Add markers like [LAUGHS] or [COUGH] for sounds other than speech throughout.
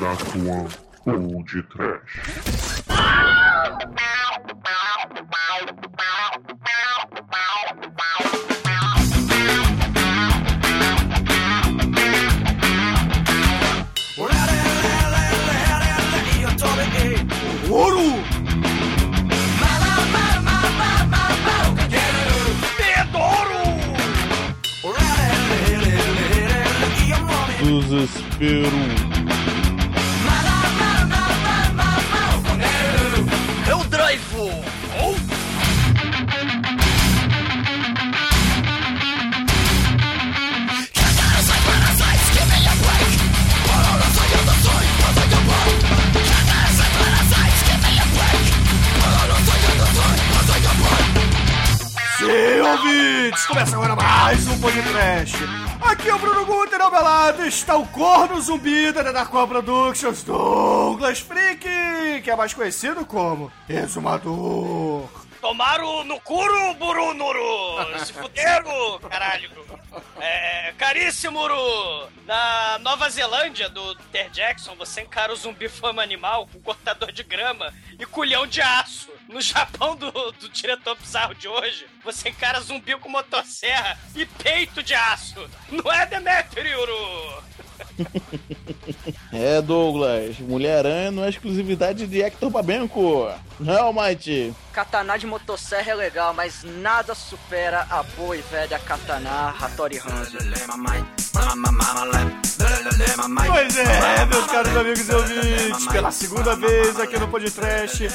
da tua Old Trash. Ouro! É ouvintes! Começa agora mais um podcast. Aqui é o Bruno Guter, ao meu lado está o corno zumbi da Darkwa Productions, Douglas Freak, que é mais conhecido como Exumador. Tomaram no curo, Burunuru! Se fuderam, caralho! [LAUGHS] É, caríssimo, Uru! Na Nova Zelândia, do Ter Jackson, você encara o zumbi fama animal com cortador de grama e culhão de aço. No Japão do, do diretor bizarro de hoje, você encara zumbi com motosserra e peito de aço. Não é Demetrio, Uru? [LAUGHS] É, Douglas, Mulher-Aranha não é exclusividade de Hector Babenco. Não, Mighty. Katana de motosserra é legal, mas nada supera a boa e velha Katana Hattori Hanzo. Pois é, meus caros amigos e ouvintes, pela segunda vez aqui no Podcast,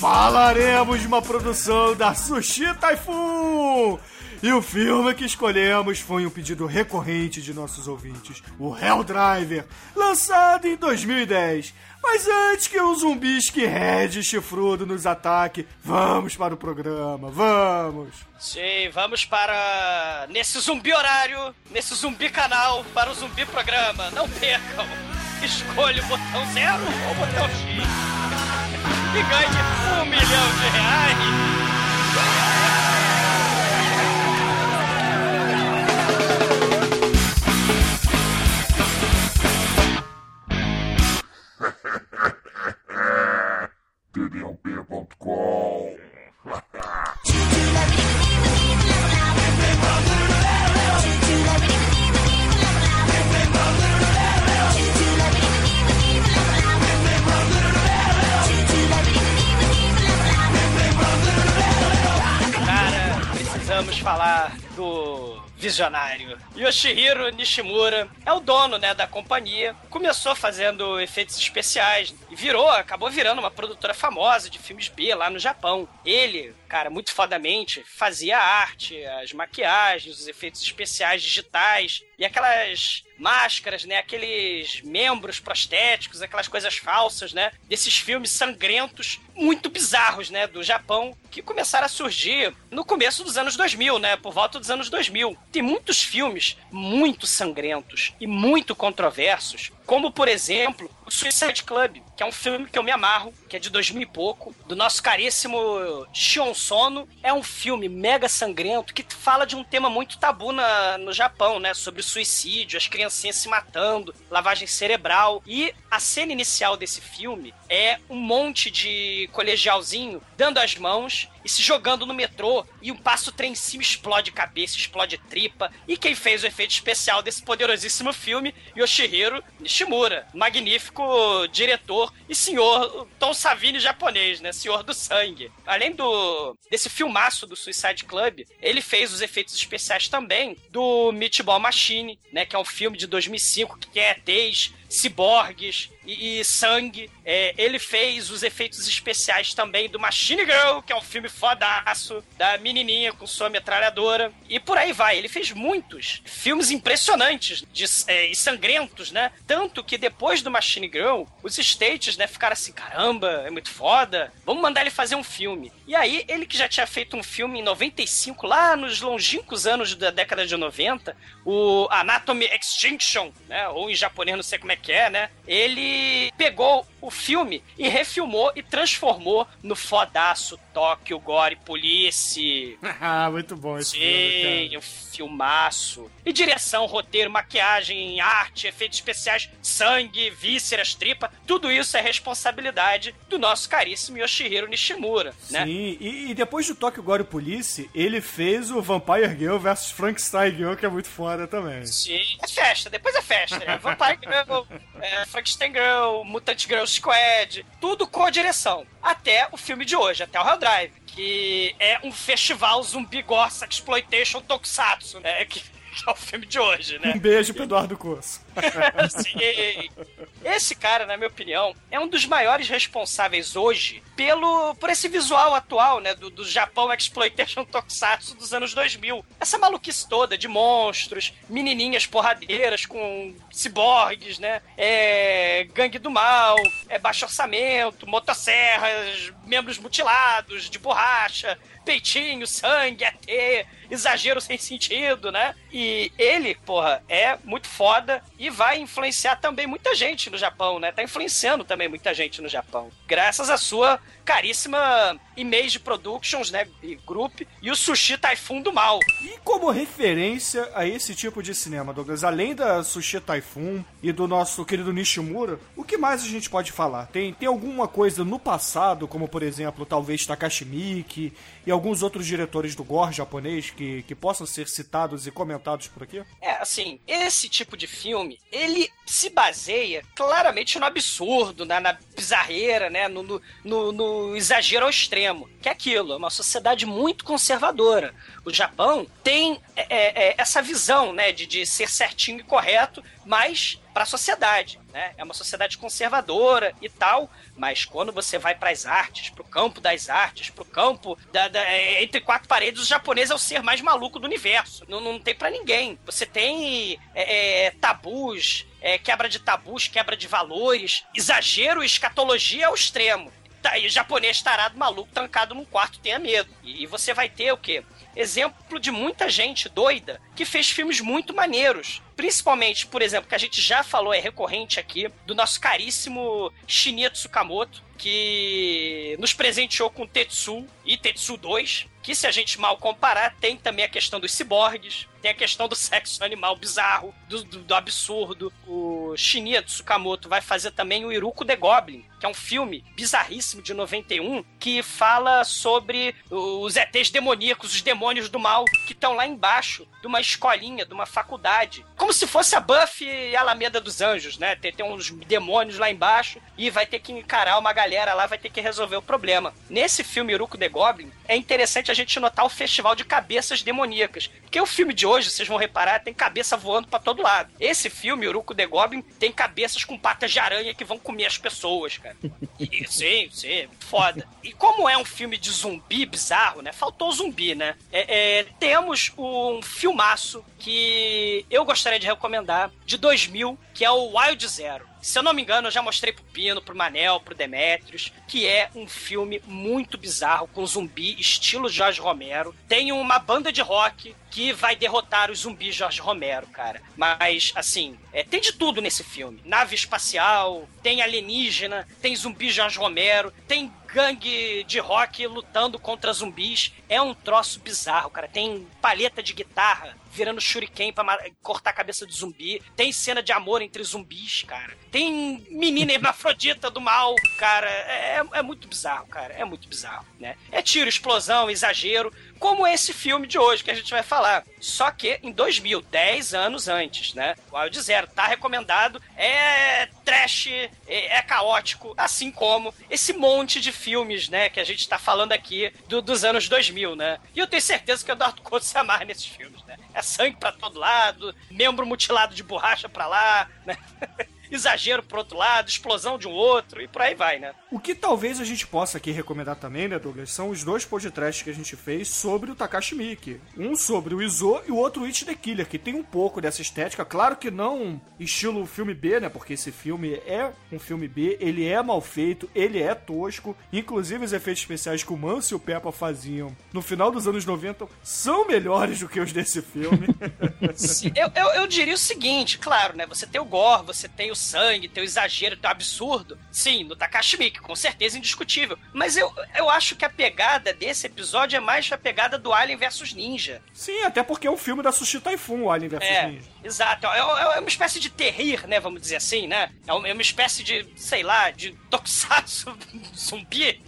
falaremos de uma produção da Sushi Typhoon. E o filme que escolhemos foi um pedido recorrente de nossos ouvintes, o Hell Driver, lançado em 2010. Mas antes que um zumbi skinhead chifrudo nos ataque, vamos para o programa, vamos! Sim, vamos para. Nesse zumbi horário, nesse zumbi canal, para o zumbi programa. Não percam! Escolha o botão zero ou o botão X. [LAUGHS] E ganhe um milhão de reais. did you all people call visionário. Yoshihiro Nishimura é o dono, né, da companhia. Começou fazendo efeitos especiais e virou, acabou virando uma produtora famosa de filmes B lá no Japão. Ele, cara, muito fodamente, fazia a arte, as maquiagens, os efeitos especiais digitais e aquelas máscaras, né, aqueles membros prostéticos, aquelas coisas falsas, né, desses filmes sangrentos muito bizarros, né, do Japão, que começaram a surgir no começo dos anos 2000, né, por volta dos anos 2000. Tem muitos filmes muito sangrentos e muito controversos, como por exemplo, o Suicide Club, que é um filme que eu me amarro, que é de 2000 e pouco, do nosso caríssimo Shion Sono. É um filme mega sangrento que fala de um tema muito tabu na, no Japão, né? Sobre suicídio, as criancinhas se matando, lavagem cerebral. E a cena inicial desse filme é um monte de colegialzinho dando as mãos e se jogando no metrô e um passo trem em cima explode cabeça, explode tripa. E quem fez o efeito especial desse poderosíssimo filme, Yoshihiro Nishimura, magnífico diretor e senhor Tom Savini japonês, né? Senhor do sangue. Além do desse filmaço do Suicide Club, ele fez os efeitos especiais também do Meatball Machine, né? Que é um filme de 2005 que é ETs, ciborgues e, e sangue. É, ele fez os efeitos especiais também do Machine Girl, que é um filme fodaço, da menininha com sua metralhadora. E por aí vai. Ele fez muitos filmes impressionantes de, é, e sangrentos, né? Tanto que depois do Machine Girl, os States, né, ficaram assim: caramba, é muito foda, vamos mandar ele fazer um filme. E aí, ele que já tinha feito um filme em 95, lá nos longínquos anos da década de 90, o Anatomy Extinction, né? Ou em japonês, não sei como é que é, né? Ele ele pegou o filme e refilmou e transformou no fodaço Tóquio Gore Police. [LAUGHS] ah, muito bom esse Sim, filme, cara. um filmaço. E direção, roteiro, maquiagem, arte, efeitos especiais, sangue, vísceras, tripa, tudo isso é responsabilidade do nosso caríssimo Yoshihiro Nishimura, né? Sim, e, e depois do Tokyo Gore Police, ele fez o Vampire Girl vs Frankenstein Girl, que é muito foda também. Sim, é festa, depois é festa. É Vampire Girl, é Frankenstein Girl, Mutant Girl Squad, tudo com direção. Até o filme de hoje, até o Hell Drive, que é um festival zumbi gore exploitation tokusatsu, né? Que, [LAUGHS] que é o filme de hoje, né? Um beijo pro Eduardo Corso. Sim. Esse cara, na minha opinião, é um dos maiores responsáveis hoje pelo por esse visual atual, né, do, do Japão exploitation tokusatsu dos anos 2000. Essa maluquice toda de monstros, menininhas porradeiras com ciborgues, né, é, gangue do mal, é baixo orçamento, motosserras, membros mutilados de borracha, peitinho, sangue, ET, exagero sem sentido, né? E ele, porra, é muito foda e vai influenciar também muita gente no Japão, né? Tá influenciando também muita gente no Japão. Graças à sua caríssima Image Productions, né? E Group e o Sushi Typhoon do Mal. E como referência a esse tipo de cinema, Douglas, além da Sushi Typhoon e do nosso querido Nishimura, o que mais a gente pode falar? Tem, tem alguma coisa no passado, como por exemplo, talvez Takashi Miike e alguns outros diretores do gore japonês que, que possam ser citados e comentados por aqui? É, assim, esse tipo de filme, ele se baseia claramente no absurdo, né, na bizarreira, né, no, no, no, no exagero ao extremo. Que é aquilo, é uma sociedade muito conservadora. O Japão tem é, é, essa visão, né, de, de ser certinho e correto, mas para a sociedade, né? É uma sociedade conservadora e tal, mas quando você vai para as artes, para o campo das artes, para o campo da, da, entre quatro paredes, o japonês é o ser mais maluco do universo. Não, não tem para ninguém. Você tem é, é, tabus, é, quebra de tabus, quebra de valores, exagero escatologia ao extremo. Tá, o japonês tarado maluco trancado num quarto tenha medo. E, e você vai ter o quê? exemplo de muita gente doida que fez filmes muito maneiros. Principalmente, por exemplo, que a gente já falou, é recorrente aqui, do nosso caríssimo Shinya Tsukamoto, que nos presenteou com Tetsu e Tetsu 2, que se a gente mal comparar, tem também a questão dos ciborgues, tem a questão do sexo animal bizarro, do, do, do absurdo. O Shinya Tsukamoto vai fazer também o Iruko The Goblin, que é um filme bizarríssimo de 91, que fala sobre os ETs demoníacos, os demônios do mal, que estão lá embaixo de uma escolinha, de uma faculdade. Como se fosse a Buffy e a Alameda dos Anjos, né? Tem, tem uns demônios lá embaixo e vai ter que encarar uma galera lá, vai ter que resolver o problema. Nesse filme Iruko The Goblin, é interessante a gente notar o festival de cabeças demoníacas. Porque o filme de hoje, vocês vão reparar, tem cabeça voando para todo lado. Esse filme, Uruku The Goblin, tem cabeças com patas de aranha que vão comer as pessoas, cara. E, [LAUGHS] sim, sim, foda. E como é um filme de zumbi bizarro, né? Faltou zumbi, né? É, é, temos um filmaço que eu gostaria de recomendar, de 2000, que é o Wild Zero. Se eu não me engano, eu já mostrei pro Pino, pro Manel, pro Demetrius, que é um filme muito bizarro, com zumbi, estilo Jorge Romero. Tem uma banda de rock que vai derrotar os zumbis Jorge Romero, cara. Mas, assim, é, tem de tudo nesse filme. Nave espacial, tem alienígena, tem zumbi Jorge Romero, tem gangue de rock lutando contra zumbis. É um troço bizarro, cara. Tem palheta de guitarra virando shuriken pra cortar a cabeça de zumbi. Tem cena de amor entre zumbis, cara. Tem menina hermafrodita do mal, cara. É, é, muito bizarro, cara. É muito bizarro, né? É tiro, explosão, exagero como esse filme de hoje que a gente vai falar. Só que em 2000, 10 anos antes, né? O Wild Zero tá recomendado, é trash, é, é, caótico, assim como esse monte de filmes, né, que a gente tá falando aqui do, dos anos 2000, né? E eu tenho certeza que o Eduardo Couto se amarra nesses filmes, né? É sangue para todo lado, membro mutilado de borracha para lá, né? [LAUGHS] exagero pro outro lado, explosão de um outro e por aí vai, né? O que talvez a gente possa aqui recomendar também, né, Douglas, são os dois podcasts que a gente fez sobre o Takashi Miike. Um sobre o Izo e o outro o It the Killer, que tem um pouco dessa estética. Claro que não estilo filme B, né, porque esse filme é um filme B, ele é mal feito, ele é tosco. Inclusive os efeitos especiais que o Manso e o Peppa faziam no final dos anos 90 são melhores do que os desse filme. [LAUGHS] eu, eu, eu diria o seguinte, claro, né, você tem o gore, você tem o sangue, tem o exagero, tem o absurdo. Sim, no Takashi Miike, com certeza indiscutível. Mas eu, eu acho que a pegada desse episódio é mais a pegada do Alien versus Ninja. Sim, até porque é um filme da Sushi Typhoon, o Alien vs É, Ninja. exato. É, é uma espécie de terrir, né? Vamos dizer assim, né? É uma é uma espécie de, sei lá, de tokusatsu [LAUGHS] zumbi.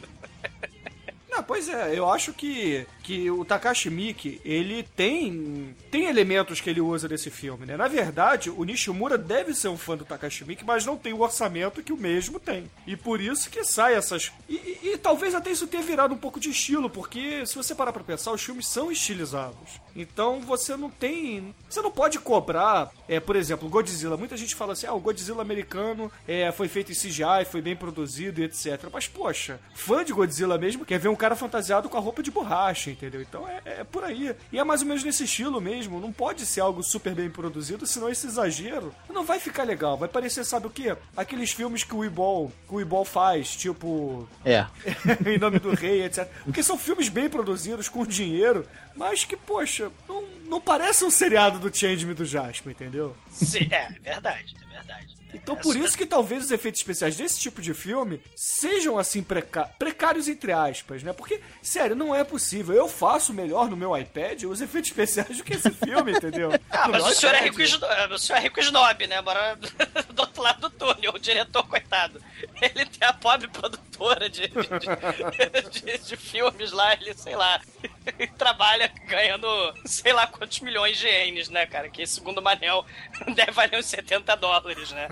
Não, pois é, eu acho que, que o Takashi Miike, ele tem tem elementos que ele usa desse filme, né? Na verdade, o Nishimura deve ser um fã do Takashi Miike, mas não tem o orçamento que o mesmo tem. E por isso que sai essas... E, e- e talvez até isso tenha virado um pouco de estilo, porque se você parar pra pensar, os filmes são estilizados. Então você não tem... Você não pode cobrar, é, por exemplo, Godzilla. Muita gente fala assim, ah, o Godzilla americano é, foi feito em CGI, foi bem produzido e etc. Mas, poxa, fã de Godzilla mesmo quer ver um cara fantasiado com a roupa de borracha, entendeu? Então é, é por aí. E é mais ou menos nesse estilo mesmo. Não pode ser algo super bem produzido, senão esse exagero não vai ficar legal. Vai parecer, sabe o quê? Aqueles filmes que o Ibol, que o Ibol faz, tipo É. [LAUGHS] em nome do rei, etc. Porque são filmes bem produzidos, com dinheiro, mas que, poxa, não, não parece um seriado do Change-Me do Jasper, entendeu? Sim, é, verdade, é verdade. Então por isso que talvez os efeitos especiais desse tipo de filme sejam assim precários entre aspas, né? Porque, sério, não é possível. Eu faço melhor no meu iPad os efeitos especiais do que esse filme, entendeu? [LAUGHS] Ah, mas meu o senhor, é rico e o senhor é rico snob, né? Bora [LAUGHS] do outro lado do túnel, o diretor, coitado. Ele tem a pobre produtora de, de, de- de filmes lá, ele, sei lá, [LAUGHS] trabalha ganhando sei lá quantos milhões de ienes, né, cara? Que segundo o Manel deve valer uns 70 dólares, né?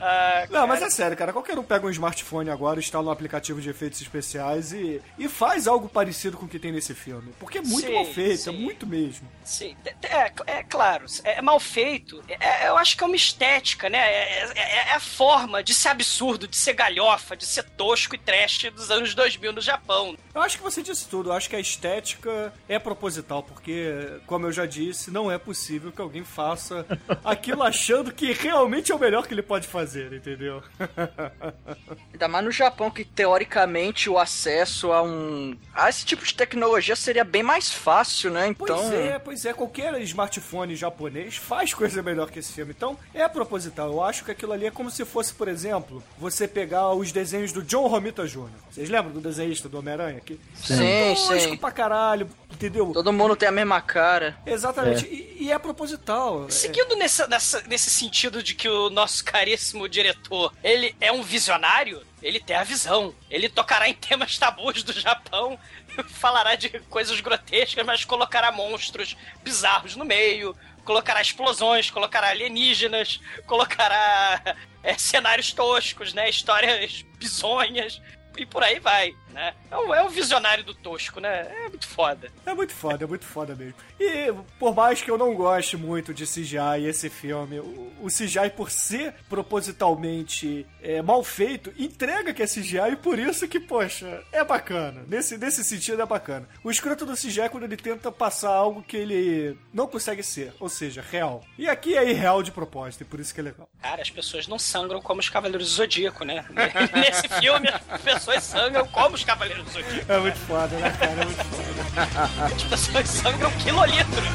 Ah, Não, mas é sério, cara. Qualquer um pega um smartphone agora, instala um aplicativo de efeitos especiais e, e faz algo parecido com o que tem nesse filme. Porque é muito Sim, mal feito, é sim. muito mesmo. Sim, é, é claro, é mal feito. É- eu acho que é uma estética, né? É, é- é a forma de ser absurdo, de ser galhofa, de ser tosco e trash dos anos 2000 no Japão. Eu acho que você disse tudo. Eu acho que a estética é proposital, porque, como eu já disse, não é possível que alguém faça [LAUGHS] aquilo achando que realmente é o melhor que ele pode fazer, entendeu? [LAUGHS] Ainda mais no Japão, que teoricamente o acesso a um. a esse tipo de tecnologia seria bem mais fácil, né? Pois Então. é, pois é. Qualquer smartphone japonês faz coisa melhor que esse filme. Então, é proposital. Eu acho que aquilo ali é como se fosse, por exemplo, você pegar os desenhos do John Romita Jr. Vocês lembram do desenhista do Homem-Aranha aqui? Sim, Tosco sim. pra caralho, entendeu? Todo mundo tem a mesma cara. Exatamente. E, e é proposital. É- Seguindo nessa, nessa- nesse sentido de que o nosso caríssimo diretor, ele é um visionário, ele tem a visão. Ele tocará em temas tabus do Japão, [LAUGHS] falará de coisas grotescas, mas colocará monstros bizarros no meio, colocará explosões, colocará alienígenas, colocará [LAUGHS] é, cenários toscos, né? Histórias bizonhas. E por aí vai, né? É um, é um visionário do tosco, né? É muito foda. É muito foda, é muito foda mesmo. E por mais que eu não goste muito de CGI e esse filme, o, o CGI, por ser propositalmente é, mal feito, entrega que é CGI e por isso que, poxa, é bacana. Nesse, nesse sentido é bacana. O escroto do CGI é quando ele tenta passar algo que ele não consegue ser, ou seja, real. E aqui é irreal de propósito, e por isso que é legal. Cara, as pessoas não sangram como os Cavaleiros do Zodíaco, né? [LAUGHS] Nesse filme, as pessoas sangram como os Cavaleiros do Zodíaco. É muito foda, né, cara? É muito foda. As [LAUGHS] pessoas sangram quilolitros.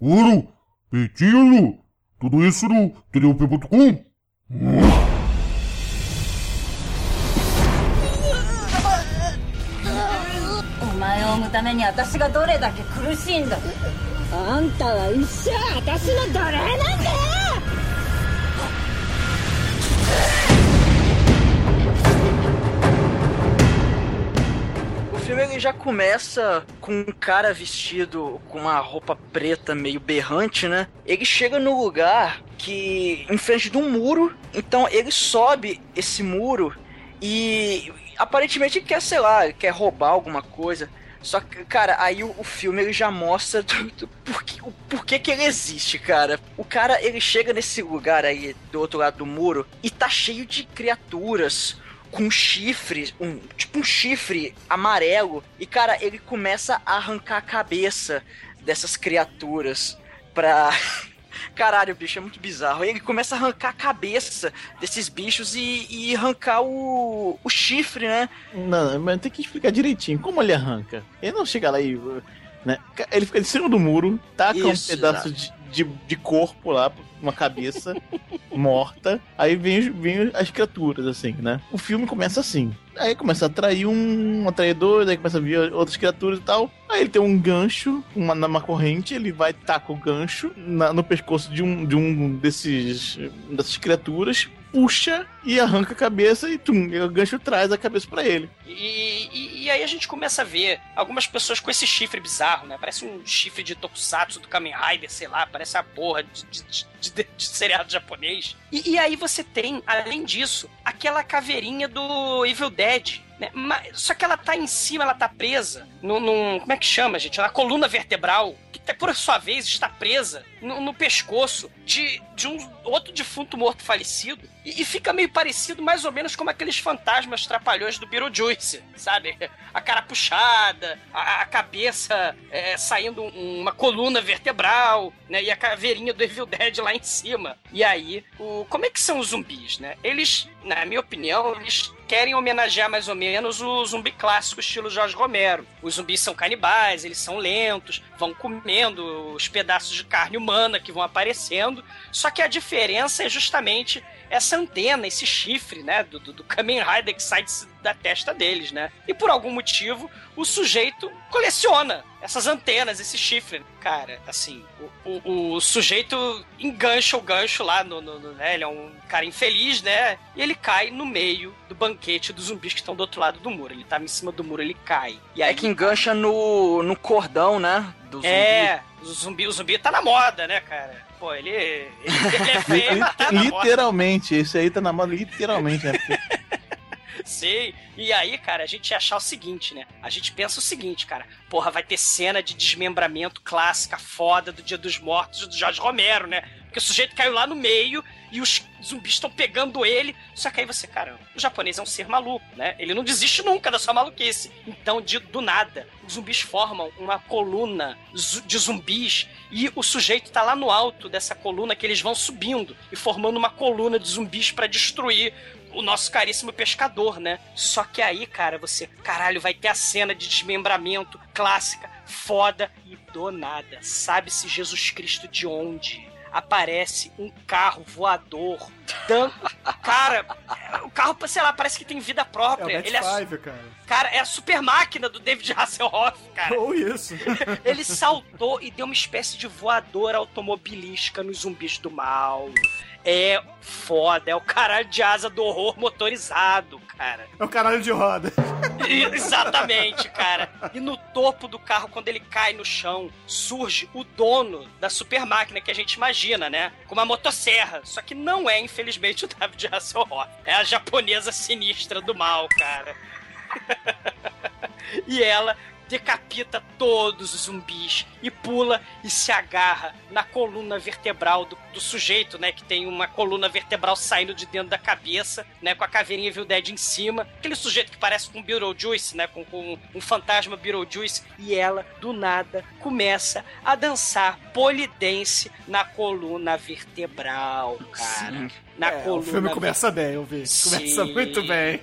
Ouro, Petilo, tudo isso no TDUP.com? お前を生むために私がどれだけ苦しいんだあんたは一生私の奴隷なんだよ filme ele já começa com um cara vestido com uma roupa preta meio berrante, né? Ele chega no lugar que em frente de um muro, então ele sobe esse muro e aparentemente quer, sei lá, quer roubar alguma coisa. Só que, cara, aí o, o filme ele já mostra [LAUGHS] do, do o porquê que ele existe, cara. O cara, ele chega nesse lugar aí, do outro lado do muro, e tá cheio de criaturas com chifre, um, tipo um chifre amarelo. E, cara, ele começa a arrancar a cabeça dessas criaturas pra, [LAUGHS] Caralho, bicho, é muito bizarro. Ele começa a arrancar a cabeça desses bichos e, e arrancar o, o chifre, né? Não, mas tem que explicar direitinho como ele arranca. Ele não chega lá e. Né? Ele fica em cima do muro, taca Isso, um pedaço de, de, de corpo lá, uma cabeça morta. Aí vem, vem as criaturas, assim, né? O filme começa assim. Aí começa a atrair um atraidor, daí começa a vir outras criaturas e tal. Aí ele tem um gancho, uma, numa corrente, ele vai taca o gancho na- no pescoço de um, de um desses dessas criaturas, puxa e arranca a cabeça e tum, o gancho traz a cabeça pra ele. E, e- e aí a gente começa a ver algumas pessoas com esse chifre bizarro, né? Parece um chifre de Tokusatsu do Kamen Rider, sei lá, parece a porra de, de, de- de- de seriado japonês. E, e aí você tem, além disso, aquela caveirinha do Evil Dead. Né? Mas- só que ela tá em cima, ela tá presa num, num- Como é que chama, gente? Na coluna vertebral, que por sua vez está presa no, no pescoço de, de um outro defunto morto falecido. E, e fica meio parecido, mais ou menos, como aqueles fantasmas trapalhões do Beetlejuice, sabe? A cara puxada, a, a cabeça é, saindo um- uma coluna vertebral, né? E a caveirinha do Evil Dead lá em cima. E aí, o, como é que são os zumbis, né? Eles, na minha opinião, eles querem homenagear mais ou menos o zumbi clássico estilo Jorge Romero. Os zumbis são canibais, eles são lentos, vão comendo os pedaços de carne humana que vão aparecendo. Só que a diferença é justamente essa antena, esse chifre, né, do, do, do Kamen Rider que sai da testa deles, né? E por algum motivo, o sujeito coleciona essas antenas, esse chifre. Cara, assim, o, o- o sujeito engancha o gancho lá no, no- no- né? Ele é um cara infeliz, né? E ele cai no meio do banquete dos zumbis que estão do outro lado do muro. Ele tava em cima do muro, ele cai. E aí, É que engancha no, no cordão, né? Do zumbi. é, o zumbi, o zumbi tá na moda, né, cara? Pô, ele, ele, ele é feio, mas tá na moda. literalmente, esse aí tá na moda literalmente, né? [LAUGHS] Sim. E aí, cara, a gente ia achar o seguinte, né? A gente pensa o seguinte, cara. Porra, vai ter cena de desmembramento clássica, foda, do Dia dos Mortos do Jorge Romero, né? Porque o sujeito caiu lá no meio e os zumbis estão pegando ele. Só que aí você, caramba, o japonês é um ser maluco, né? Ele não desiste nunca da sua maluquice. Então, de, do nada, os zumbis formam uma coluna de zumbis e o sujeito tá lá no alto dessa coluna que eles vão subindo e formando uma coluna de zumbis pra destruir o nosso caríssimo pescador, né? Só que aí, cara, você, caralho, vai ter a cena de desmembramento clássica, foda e do nada. Sabe-se Jesus Cristo de onde? Aparece um carro voador. Dan... Cara, o carro, sei lá, parece que tem vida É própria. Bat Ele é, Five, cara. cara, é a super máquina do David Hasselhoff, cara. Ou isso. [LAUGHS] Ele saltou e deu uma espécie de voadora automobilística nos zumbis do mal. É foda, é o caralho de asa do horror motorizado, cara. É o caralho de roda. [LAUGHS] Exatamente, cara. E no topo do carro, quando ele cai no chão, surge o dono da super máquina que a gente imagina, né? Com uma motosserra. Só que não é, infelizmente, o David Hasselhoff. É a japonesa sinistra do mal, cara. [LAUGHS] e ela decapita todos os zumbis e pula e se agarra na coluna vertebral do, do sujeito, né? Que tem uma coluna vertebral saindo de dentro da cabeça, né? Com a caveirinha Evil Dead em cima. Aquele sujeito que parece com um Beetlejuice, né? Com, com um fantasma Beetlejuice. E ela, do nada, começa a dançar polidense na coluna vertebral, cara. Na É, coluna o filme começa bem, eu vi. Começa Sim. muito bem.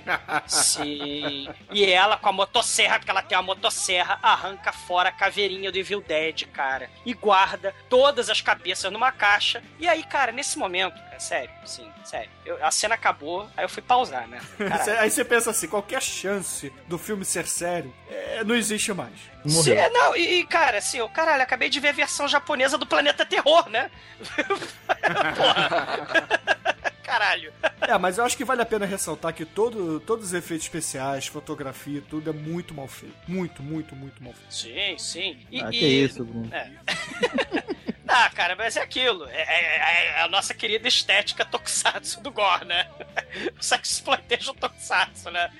Sim. E ela com a motosserra, porque ela tem uma motosserra, arranca fora a caveirinha do Evil Dead, cara. E guarda todas as cabeças numa caixa. E aí, cara, nesse momento, cara, sério, sim, sério. eu- a cena acabou, aí eu fui pausar, né? [LAUGHS] Caralho. Aí você pensa assim, qualquer chance do filme ser sério, é, não existe mais. Sim, não, e, e, cara, assim, eu, caralho, acabei de ver a versão japonesa do Planeta Terror, né? [LAUGHS] Porra. [LAUGHS] Caralho. É, mas eu acho que vale a pena ressaltar que todo, todos os efeitos especiais, fotografia, tudo é muito mal feito. Muito, muito, muito mal feito. Sim, sim. E, Ah, que e- isso, Bruno. É. [LAUGHS] ah, cara, mas é aquilo. É, é- é a nossa querida estética tokusatsu do gore, né? [LAUGHS] O sexploitation tokusatsu, né?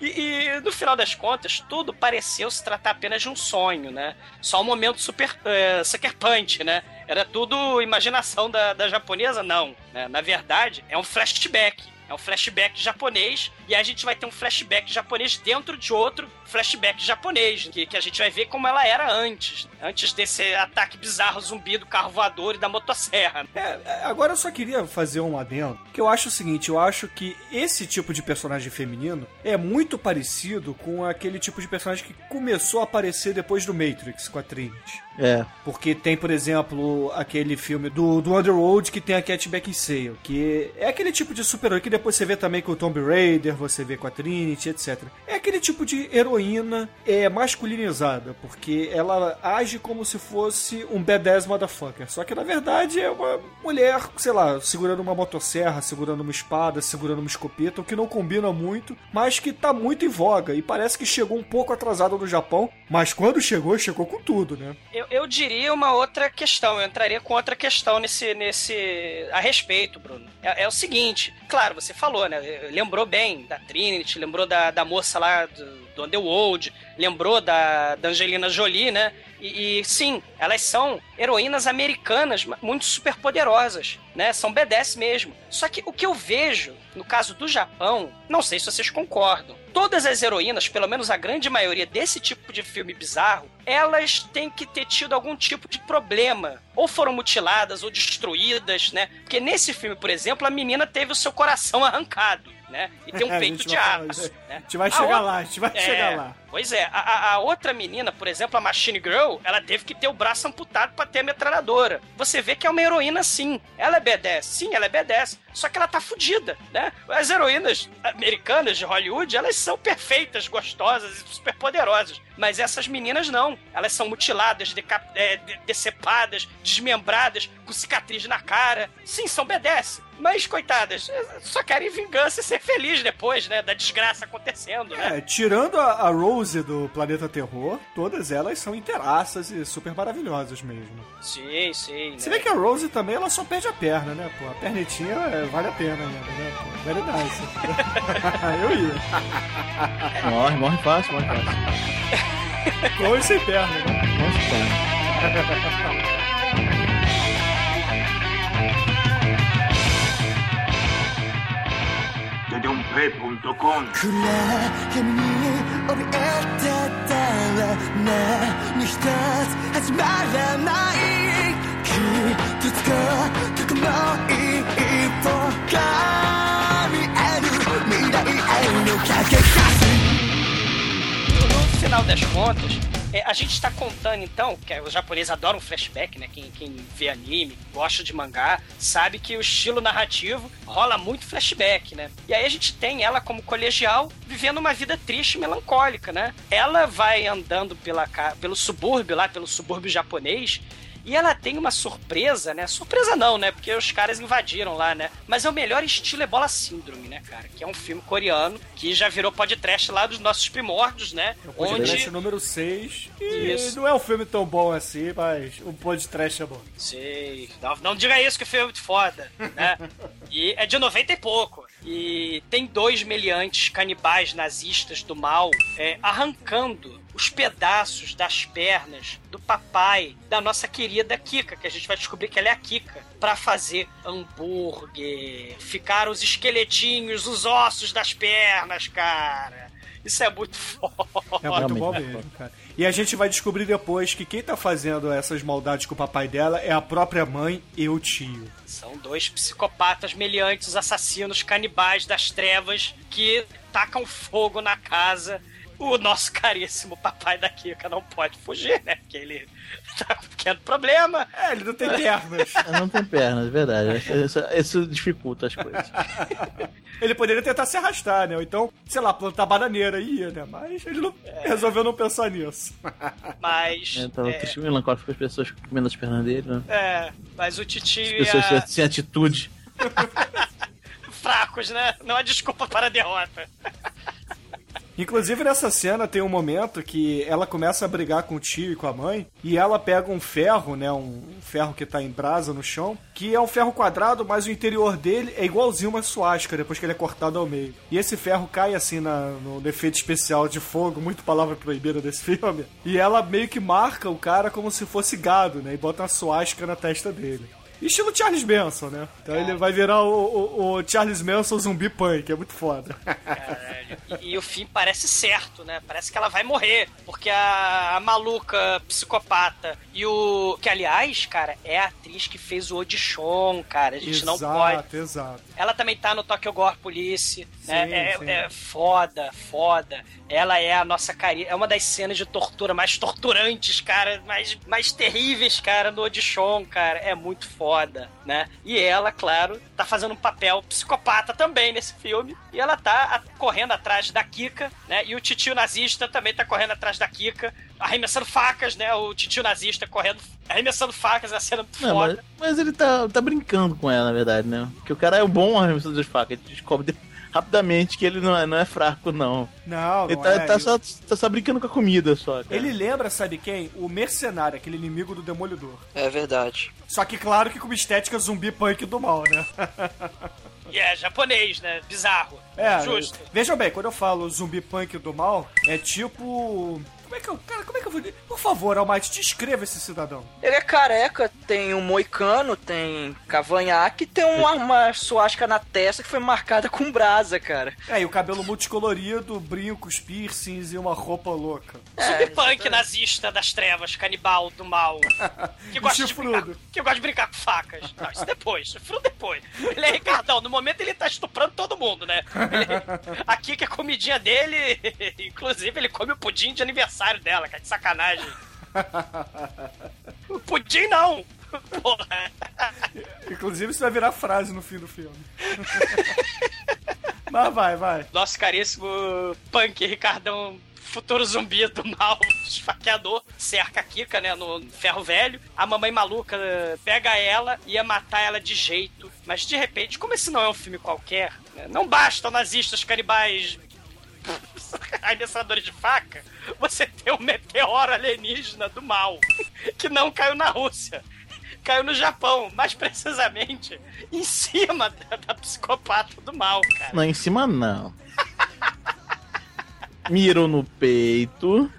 E, e, no final das contas, tudo pareceu se tratar apenas de um sonho, né? Só um momento super é, sucker punch, né? Era tudo imaginação da, da japonesa? Não. né? Na verdade, é um flashback. É um flashback japonês, e aí a gente vai ter um flashback japonês dentro de outro flashback japonês, que, que a gente vai ver como ela era antes. Antes desse ataque bizarro zumbi do carro voador e da motosserra. É, é, agora eu só queria fazer um adendo, que eu acho o seguinte, eu acho que esse tipo de personagem feminino é muito parecido com aquele tipo de personagem que começou a aparecer depois do Matrix com a Trinity. É. Porque tem, por exemplo, aquele filme do, do Underworld que tem a Cat Beckinsale, que é aquele tipo de super-herói que depois você vê também com o Tomb Raider, você vê com a Trinity, etc. É aquele tipo de heroína é, masculinizada, porque ela age como se fosse um badass motherfucker. Só que na verdade é uma mulher, sei lá, segurando uma motosserra, segurando uma espada, segurando uma escopeta, o que não combina muito, mas que tá muito em voga e parece que chegou um pouco atrasada no Japão, mas quando chegou, chegou com tudo, né? Eu, eu diria uma outra questão, eu entraria com outra questão nesse, nesse a respeito, Bruno. É, é o seguinte, claro, você falou, né? Lembrou bem da Trinity, lembrou da, da moça lá do, do Underworld, lembrou da, da Angelina Jolie, né? E, e, sim, elas são heroínas americanas muito super poderosas, né? São B10 mesmo. Só que o que eu vejo no caso do Japão, não sei se vocês concordam. Todas as heroínas, pelo menos a grande maioria desse tipo de filme bizarro, elas têm que ter tido algum tipo de problema. Ou foram mutiladas ou destruídas, né? Porque nesse filme, por exemplo, a menina teve o seu coração arrancado né? E tem um [LAUGHS] peito de aço. Né? A gente vai a chegar outra... lá, a gente vai é, chegar lá. Pois é, a, a, outra menina, por exemplo, a Machine Girl, ela teve que ter o braço amputado para ter a metralhadora. Você vê que é uma heroína sim. Ela é B10, sim, ela é B10. Só que ela tá fudida, né? As heroínas americanas de Hollywood, elas são perfeitas, gostosas e super poderosas. Mas essas meninas não. Elas são mutiladas, é, decepadas, desmembradas, com cicatriz na cara. Sim, são B10. Mas, coitadas, só querem vingança e ser feliz depois, né? Da desgraça acontecendo, né? É, tirando a, a Rose do Planeta Terror, todas elas são inteiraças e super maravilhosas mesmo. Sim, sim. Você né? vê que a Rose também, ela só perde a perna, né? Pô, a pernetinha é, vale a pena ainda, né? Pô, very nice. [LAUGHS] Eu ia. Morre, morre fácil, morre fácil. Com e sem perna, né? Morre sem perna. [LAUGHS] 橋 No final das contas, É, a gente está contando então, que os japoneses adoram flashback, né? Quem, quem vê anime, gosta de mangá, sabe que o estilo narrativo rola muito flashback, né? E aí a gente tem ela como colegial vivendo uma vida triste e melancólica, né? Ela vai andando pela, pelo subúrbio lá, pelo subúrbio japonês, e ela tem uma surpresa, né? Surpresa não, né? Porque os caras invadiram lá, né? Mas é o melhor estilo Ebola Síndrome, né, cara? Que é um filme coreano que já virou podcast lá dos nossos primórdios, né? É o podcast Onde... número 6. E isso. não é um filme tão bom assim, mas o podcast é bom. Sei. Não, não diga isso que o filme é muito foda, né? [LAUGHS] e é de 90 e pouco. E tem dois meliantes canibais nazistas do mal é, arrancando os pedaços das pernas do papai da nossa querida Kika, que a gente vai descobrir que ela é a Kika, para fazer hambúrguer, ficar os esqueletinhos, os ossos das pernas, cara. Isso é muito [LAUGHS] foda. É muito bom mesmo, cara. E a gente vai descobrir depois que quem tá fazendo essas maldades com o papai dela é a própria mãe e o tio. São dois psicopatas meliantes, assassinos, canibais das trevas que tacam fogo na casa o nosso caríssimo papai da Kika não pode fugir, né? Porque ele [LAUGHS] tá com um pequeno problema. É, ele não tem pernas. não tem pernas, é verdade. Isso, isso dificulta as coisas. [LAUGHS] ele poderia tentar se arrastar, né? Ou então, sei lá, plantar bananeira ia, né? Mas ele não, é. resolveu não pensar nisso. [LAUGHS] Mas. É, tava é... triste melancólico com as pessoas comendo as pernas dele, né? É, mas o Titi. As pessoas a... sem atitude. Fracos, né? Não há desculpa para a derrota. Inclusive nessa cena tem um momento que ela começa a brigar com o tio e com a mãe e ela pega um ferro, né, um ferro que tá em brasa no chão, que é um ferro quadrado, mas o interior dele é igualzinho uma suástica depois que ele é cortado ao meio. E esse ferro cai assim na, no efeito especial de fogo, muito palavra proibida desse [LAUGHS] filme, e ela meio que marca o cara como se fosse gado, né, e bota uma suástica na testa dele. Estilo Charles Manson, né? Então ele vai virar o, o, o Charles Manson zumbi punk, é muito foda. Caralho. E, e o fim parece certo, né? Parece que ela vai morrer. Porque a, a maluca psicopata e o. Que, aliás, cara, é a atriz que fez o Audition, cara. A gente não pode. Exato, exato. Ela também tá no Tokyo Gore Police, né? Sim, É, sim. é foda, foda. Ela é a nossa cari... É uma das cenas de tortura mais torturantes, cara, mais, mais terríveis, cara, no Audition, cara. É muito foda, né? E ela, claro, tá fazendo um papel psicopata também nesse filme. E ela tá a- correndo atrás da Kika, né? E o titio nazista também tá correndo atrás da Kika, arremessando facas, né? O titio nazista correndo, arremessando facas, é uma cena muito Não, mas, foda. mas ele tá, tá brincando com ela, na verdade, né? Porque o cara é um bom arremessador de faca. Ele descobre de- rapidamente que ele não é, não é fraco, não. Não, Ele não tá, é. tá só, tá só brincando com a comida só, cara. Ele lembra, sabe quem? O Mercenário, aquele inimigo do Demolidor. É verdade. Só que, claro, que com uma estética zumbi punk do mal, né? [LAUGHS] E é japonês, né? Bizarro. É, Justo. Vejam bem, quando eu falo zumbi punk do mal, é tipo. Como é que eu. Cara, como é que eu vou. Por favor, Almighty, descreva esse cidadão. Ele é careca, tem um moicano, tem cavanhaque e tem uma, uma suástica na testa que foi marcada com brasa, cara. É, e o cabelo multicolorido, brincos, piercings e uma roupa louca. É, Subpunk nazista das trevas, canibal do mal. [LAUGHS] Que gosta, de chifrudo. brincar, que gosta de brincar com facas. Não, isso depois, chifrudo depois. Ele é Ricardão, no momento ele tá estuprando todo mundo, né? Ele- [LAUGHS] aqui que é a comidinha dele, [LAUGHS] inclusive ele come o pudim de aniversário dela, cara, de sacanagem. Pudim não! [LAUGHS] Porra. Inclusive, isso vai virar frase no fim do filme. [LAUGHS] Mas vai, vai. Nosso caríssimo punk Ricardão, futuro zumbi do mal, esfaqueador, cerca a Kika, né, no ferro velho. A mamãe maluca pega ela e ia matar ela de jeito. Mas de repente, como esse não é um filme qualquer, né, não bastam nazistas canibais [LAUGHS] arremessadores de faca, você tem um meteoro alienígena do mal, que não caiu na Rússia. Caiu no Japão, mais precisamente em cima da, da psicopata do mal, cara. Não, em cima não. Mirou no peito.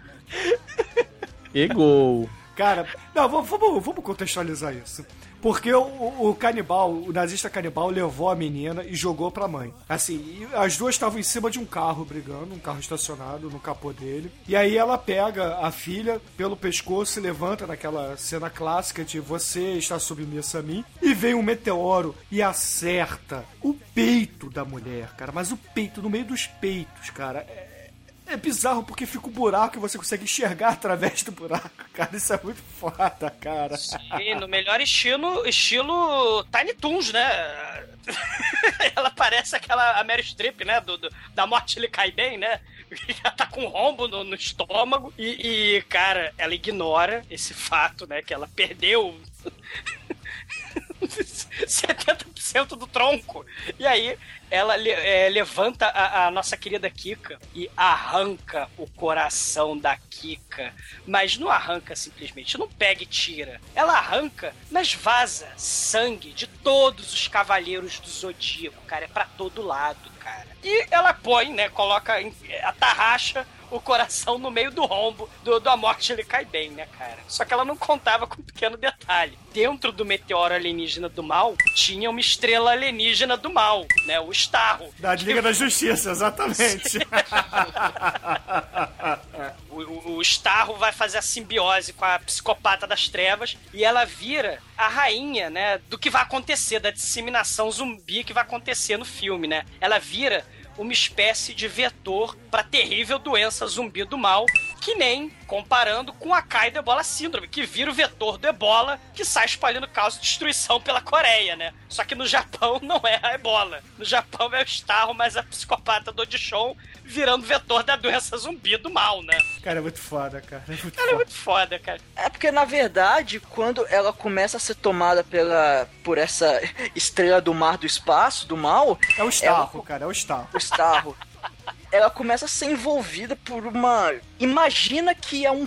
Pegou. Cara, não, vamos, vamos, vamos contextualizar isso. Porque o, o canibal, o nazista canibal, levou a menina e jogou pra mãe. Assim, as duas estavam em cima de um carro brigando, um carro estacionado no capô dele. E aí ela pega a filha pelo pescoço e levanta naquela cena clássica de você está submissa a mim. E vem um meteoro e acerta o peito da mulher, cara. Mas o peito, no meio dos peitos, cara. É, é bizarro porque fica um buraco e você consegue enxergar através do buraco, cara. Isso é muito foda, cara. E no melhor estilo, estilo Tiny Toons, né? [LAUGHS] Ela parece aquela Mary Streep, né? Do, do- da morte ele cai bem, né? [LAUGHS] Já tá com um rombo no, no estômago. E, e, cara, ela ignora esse fato, né? Que ela perdeu [LAUGHS] 70% do tronco. E aí ela é, levanta a, a nossa querida Kika e arranca o coração da Kika. Mas não arranca simplesmente, não pega e tira. Ela arranca, mas vaza sangue de todos os cavaleiros do Zodíaco, cara. É pra todo lado, cara. E ela põe, né? Coloca, em- atarracha o coração no meio do rombo do, do A Morte Ele Cai Bem, né, cara? Só que ela não contava com um pequeno detalhe. Dentro do meteoro alienígena do mal, tinha uma estrela alienígena do mal, né? O Starro. Da Liga da Justiça, exatamente. [LAUGHS] O, o, o Starro vai fazer a simbiose com a psicopata das trevas e ela vira a rainha, né, do que vai acontecer, da disseminação zumbi que vai acontecer no filme, né? Ela vira uma espécie de vetor para terrível doença zumbi do mal, que nem comparando com a Kai do Ebola Síndrome, que vira o vetor do Ebola que sai espalhando caos e destruição pela Coreia, né? Só que no Japão [LAUGHS] não é a Ebola. No Japão é o Starro, mas a psicopata do Odichon virando vetor da doença zumbi do mal, né? cara, é muito foda, cara. É muito Cara, é foda. muito foda, cara. É porque, na verdade, quando ela começa a ser tomada pela, por essa estrela do mar do espaço, do mal, É o Starro, cara, é o Starro. o Starro, [LAUGHS] ela começa a ser envolvida por uma. Imagina que é um.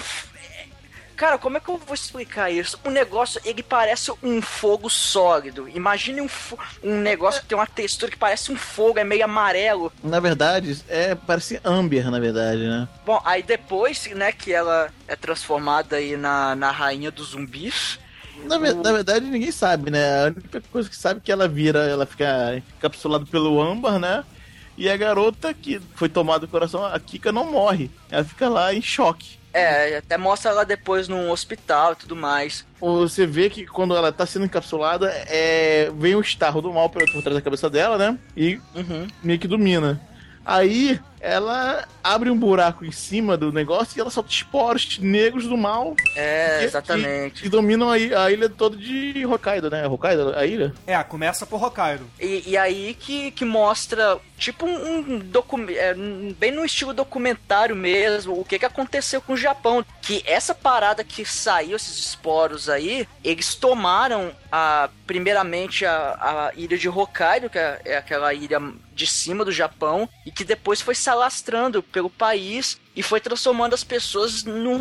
Cara, como é que eu vou explicar isso? O negócio, ele parece um fogo sólido. Imagine um, fo- um negócio que tem uma textura que parece um fogo, é meio amarelo. Na verdade, é, parece Amber, na verdade, né? Bom, aí depois, né, que ela é transformada aí na, na rainha dos zumbis, Na, na verdade, ninguém sabe, né? A única coisa que sabe é que ela vira, ela fica encapsulada pelo âmbar, né? E a garota que foi tomada do coração, a Kika, não morre. Ela fica lá em choque. É, até mostra ela depois num hospital e tudo mais. Você vê que quando ela tá sendo encapsulada, é... vem o estarro do mal por por trás da cabeça dela, né? E Uhum. meio que domina. Aí ela abre um buraco em cima do negócio e ela solta esporos negros do mal É, que- exatamente. que dominam a, a ilha toda de Hokkaido, né? Hokkaido, a ilha? É, começa por Hokkaido. E, e aí que, que mostra, tipo um, um documento, bem no estilo documentário mesmo, o que, que aconteceu com o Japão. Que essa parada que saiu, esses esporos aí, eles tomaram a, primeiramente a, a ilha de Hokkaido, que é, é aquela ilha de cima do Japão, e que depois foi se alastrando pelo país e foi transformando as pessoas num,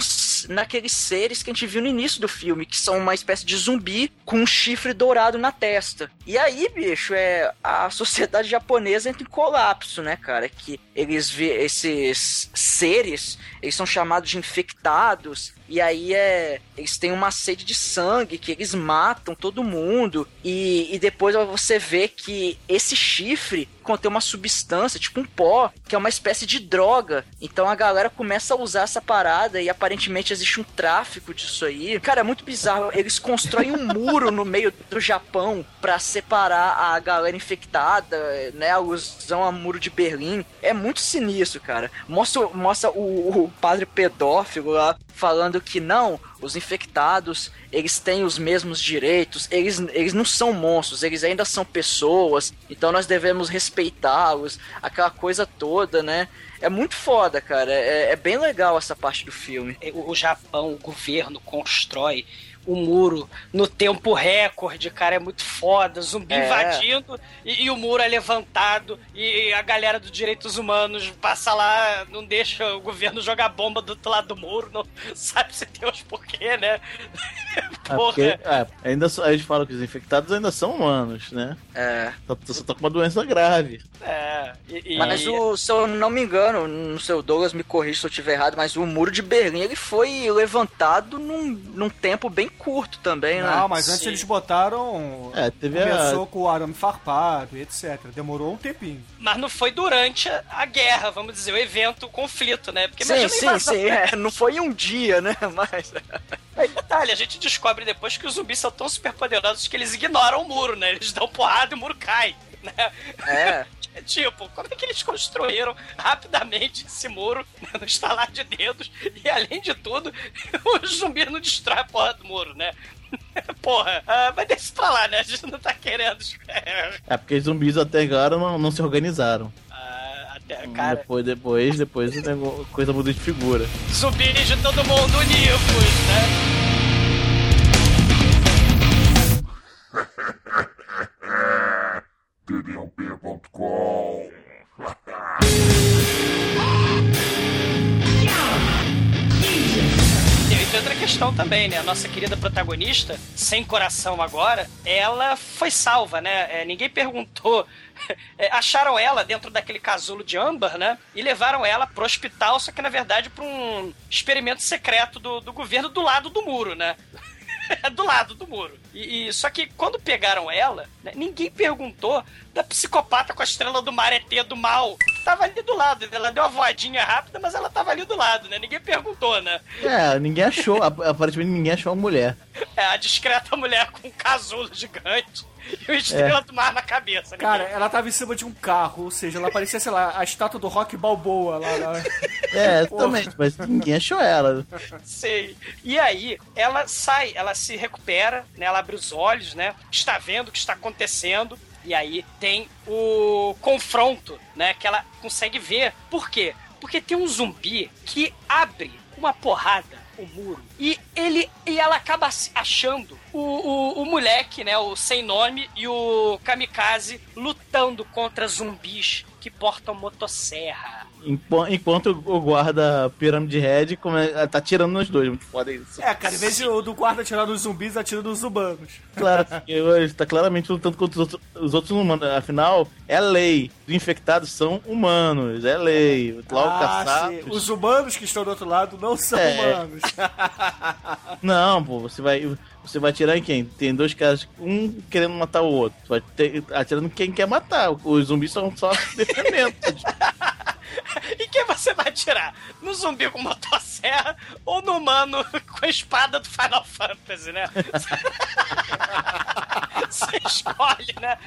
naqueles seres que a gente viu no início do filme, que são uma espécie de zumbi com um chifre dourado na testa. E aí, bicho, é a sociedade japonesa entra em colapso, né, cara? Que eles vê esses seres, eles são chamados de infectados, e aí é. Eles têm uma sede de sangue, que eles matam todo mundo. E, e depois você vê que esse chifre contém uma substância, tipo um pó, que é uma espécie de droga. Então a galera começa a usar essa parada e aparentemente existe um tráfico disso aí. Cara, é muito bizarro. Eles constroem um muro no meio do Japão pra separar a galera infectada, né? Alusão a muro de Berlim. É muito sinistro, cara. Mostra, mostra o, o padre pedófilo lá falando que não, os infectados, eles têm os mesmos direitos, eles, eles não são monstros, eles ainda são pessoas, então nós devemos respeitá-los, aquela coisa toda, né? É muito foda, cara. É, é bem legal essa parte do filme. O, o Japão, o governo constrói o muro no tempo recorde, cara, é muito foda. Zumbi É. invadindo e, e o muro é levantado e a galera dos direitos humanos passa lá, não deixa o governo jogar bomba do outro lado do muro, não [LAUGHS] sabe se tem os porquê, né? [LAUGHS] É, Porra. porque, é, ainda só- a gente fala que os infectados ainda são humanos, né? É. Só, só tá com uma doença grave. É, e, e- Mas o, se eu não me engano, não sei, o Douglas me corrige se eu estiver errado, mas o muro de Berlim ele foi levantado num, num tempo bem curto também, né? Não, mas antes Sim. eles botaram. É, teve Começou a. com o arame farpado e etc. Demorou um tempinho. mas não foi durante a, guerra, vamos dizer, o evento, o conflito, né? Porque Sim, sim, invasão, sim. né? é, não foi em um dia, né? [LAUGHS] Mas. Aí, detalhe, a gente descobre depois que os zumbis são tão super poderosos que eles ignoram o muro, né? Eles dão porrada e o muro cai, né? É. [LAUGHS] [LAUGHS] Tipo, como é que eles construíram rapidamente esse muro [LAUGHS] no estalar de dedos e, além de tudo, [LAUGHS] os zumbis não destroem a porra do muro, né? Porra, ah, mas deixa pra lá, né? A gente não tá querendo. É porque os zumbis até agora não, não se organizaram. Ah, até, cara, Depois, depois, depois o a coisa muda de figura. zumbis de todo mundo univos, né? Também, né? A nossa querida protagonista, sem coração agora, ela foi salva, né? É, ninguém perguntou. [LAUGHS] É, acharam ela dentro daquele casulo de âmbar, né? E levaram ela pro hospital, só que na verdade pra um experimento secreto do, do governo do lado do muro, né? [LAUGHS] do lado do muro. E, e- só que quando pegaram ela, né, ninguém perguntou da psicopata com a estrela do mar ET do mal. Tava ali do lado. Ela deu uma voadinha rápida, mas ela tava ali do lado, né? Ninguém perguntou, né? É, ninguém achou, ap- [LAUGHS] aparentemente ninguém achou a mulher. É a discreta mulher com um casulo gigante e uma estrela do mar na cabeça. né? Cara, ela tava em cima de um carro, ou seja, ela parecia, sei lá, a estátua do Rock Balboa lá. lá. [LAUGHS] É, Porra. exatamente, mas ninguém achou ela. Sei. E aí, ela sai, ela se recupera, né? Ela abre os olhos, né? Está vendo o que está acontecendo. E aí tem o confronto, né? Que ela consegue ver. Por quê? Porque tem um zumbi que abre uma porrada o muro e ele e ela acaba achando o, o, o moleque, né? O sem nome e o kamikaze lutando contra zumbis que portam motosserra. Enqu- Enquanto o guarda Pirâmide Red come- tá tirando nos dois. Muito foda isso. É, cara, em vez de, o do guarda atirar nos zumbis, atira nos humanos. Claro, ele tá claramente lutando contra os outros, os outros humanos. Afinal, é lei. Os infectados são humanos, é lei. Lá o Ah, sim. Os humanos que estão do outro lado não são É. humanos. [LAUGHS] Não, pô, você vai. Você vai atirar em quem? Tem dois caras, um querendo matar o outro. Você vai ter, atirando em quem quer matar. Os zumbis são só defendendo. [LAUGHS] [LAUGHS] E quem você vai atirar? No zumbi com motosserra ou no humano [LAUGHS] com a espada do Final Fantasy, né? [LAUGHS] Você escolhe, né?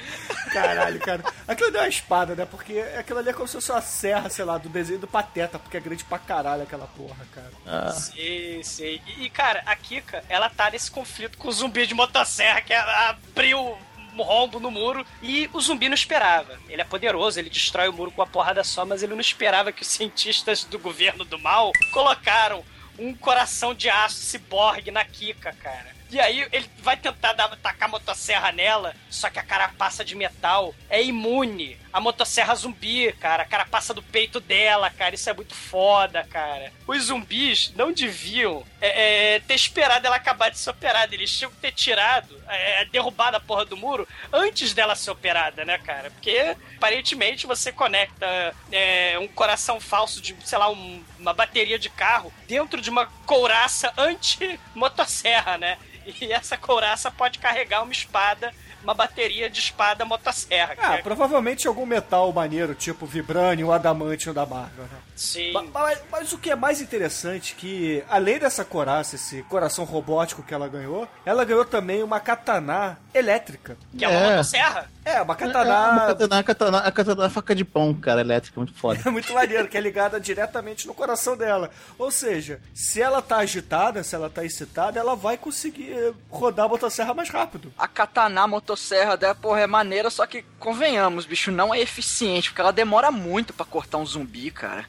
Caralho, cara. Aquilo deu uma espada, né? Porque aquilo ali é como se fosse uma serra, sei lá, do desenho do Pateta, porque é grande pra caralho aquela porra, cara. Ah, Sim, sim. E, cara, a Kika, ela tá nesse conflito com o zumbi de motosserra que ela abriu rombo no muro e o zumbi não esperava. Ele é poderoso, ele destrói o muro com uma porrada só, mas ele não esperava que os cientistas do governo do mal colocaram um coração de aço ciborgue na Kika, cara. E aí ele vai tentar dar, tacar a motosserra nela, só que a carapaça de metal é imune à motosserra zumbi, cara. A carapaça do peito dela, cara. Isso é muito foda, cara. Os zumbis não deviam é, é, ter esperado ela acabar de ser operada. Eles tinham que ter tirado, é, derrubado a porra do muro antes dela ser operada, né, cara? Porque aparentemente você conecta é, um coração falso de, sei lá, um- uma bateria de carro dentro de uma couraça [LAUGHS] anti-motosserra, né? E essa couraça pode carregar uma espada, uma bateria de espada motosserra. Ah, é- provavelmente algum metal maneiro, tipo vibrânio ou adamantium da Marvel, né? Sim. Ma- Mas, mas o que é mais interessante que, além dessa coraça, esse coração robótico que ela ganhou, ela ganhou também uma katana elétrica. Que é uma É. motosserra. É, uma é, katana... uma katana, a katana, a katana é uma faca de pão, cara, elétrica, muito foda. É [LAUGHS] muito maneiro, que é ligada diretamente no coração dela. Ou seja, se ela tá agitada, se ela tá excitada, ela vai conseguir rodar a motosserra mais rápido. A katana a motosserra dela, porra, é maneira, só que convenhamos, bicho, não é eficiente, porque ela demora muito pra cortar um zumbi, cara.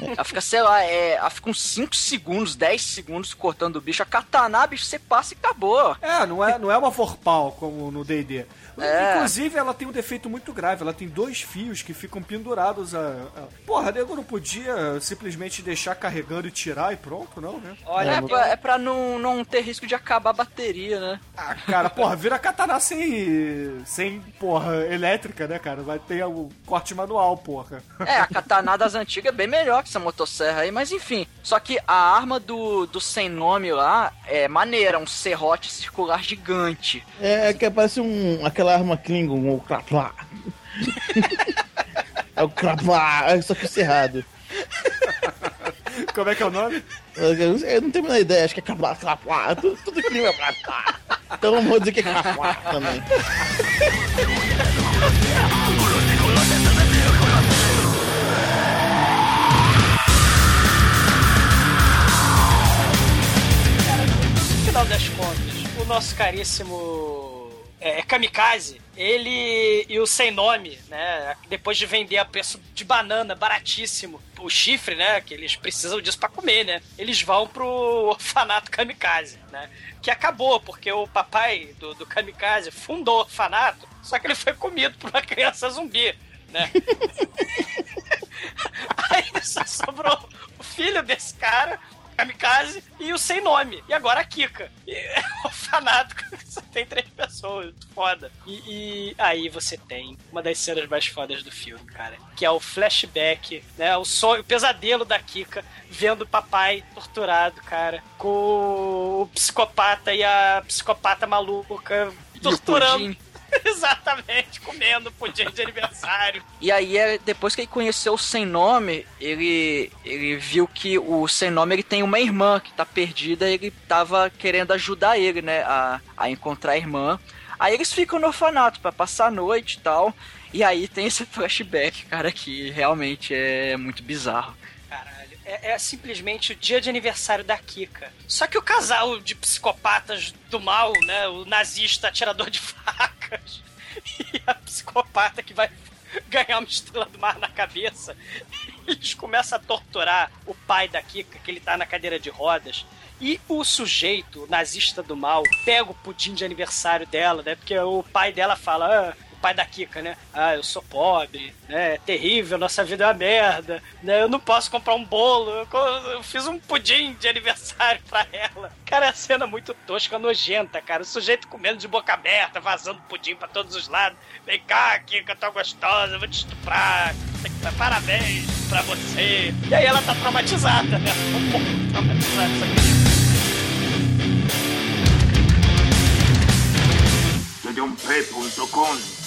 Ela fica, sei lá, é, ela fica uns 5 segundos, 10 segundos cortando o bicho. A katana, bicho, você passa e acabou. É, não é, não é uma forpal como no D&D. É. Inclusive, ela tem um defeito muito grave. Ela tem dois fios que ficam pendurados a... a... Porra, nego não podia simplesmente deixar carregando e tirar e pronto, não, né? Olha, É, eu- pra, é pra não, não ter risco de acabar a bateria, né? Ah, cara, porra, vira katana sem, sem, porra, elétrica, né, cara? Vai ter o corte manual, porra. É, a katana das antigas é bem melhor que essa motosserra aí, mas enfim. Só que a arma do, do sem nome lá é maneira, um serrote circular gigante. É, que parece um, aquela arma Klingon, o Kraplá. [LAUGHS] é o Kraplá, só que cerrado. Como é que é o nome? Eu, não tenho a menor ideia, acho que é Kraplá, Kraplá, tudo, tudo Klingon é. Então vamos dizer que é Kraplá também. [LAUGHS] final das contas, o nosso caríssimo é, Kamikaze, ele e o Sem Nome, né? Depois de vender a preço de banana baratíssimo, o chifre, né? Que eles precisam disso pra comer, né? Eles vão pro orfanato Kamikaze, né? Que acabou, porque o papai do, do Kamikaze fundou o orfanato, só que ele foi comido por uma criança zumbi, né? [LAUGHS] Aí só sobrou o filho desse cara, Kamikaze, e o sem nome. E agora a Kika. E [LAUGHS] é um que só tem três pessoas. Foda. E, e aí você tem uma das cenas mais fodas do filme, cara. Que é o flashback, né? O sonho, o pesadelo da Kika vendo o papai torturado, cara. Com o psicopata e a psicopata maluca torturando. [LAUGHS] Exatamente, comendo pudim de aniversário. E aí, é, depois que ele conheceu o Sem Nome, ele, ele viu que o Sem Nome ele tem uma irmã que tá perdida e ele tava querendo ajudar ele, né, a, a encontrar a irmã. Aí eles ficam no orfanato pra passar a noite e tal. E aí tem esse [LAUGHS] flashback, cara, que realmente é muito bizarro. É, é simplesmente o dia de aniversário da Kika. Só que o casal de psicopatas do mal, né? O nazista atirador de [LAUGHS] facas e a psicopata que vai [LAUGHS] ganhar uma estrela do mar na cabeça. [LAUGHS] Eles começam a torturar o pai da Kika, que ele tá na cadeira de rodas. E o sujeito, o nazista do mal, pega o pudim de aniversário dela, né? Porque o pai dela fala. "Ah, pai da Kika, né? Ah, eu sou pobre, né? É terrível, nossa vida é uma merda, né? Eu não posso comprar um bolo, eu, eu fiz um pudim de aniversário pra ela. Cara, é a cena muito tosca, nojenta, cara. O sujeito comendo de boca aberta, vazando pudim pra todos os lados. Vem cá, Kika, tá gostosa, vou te estuprar. Parabéns pra você. E aí ela tá traumatizada, né? Um pouco traumatizada, sabe? Junpei.com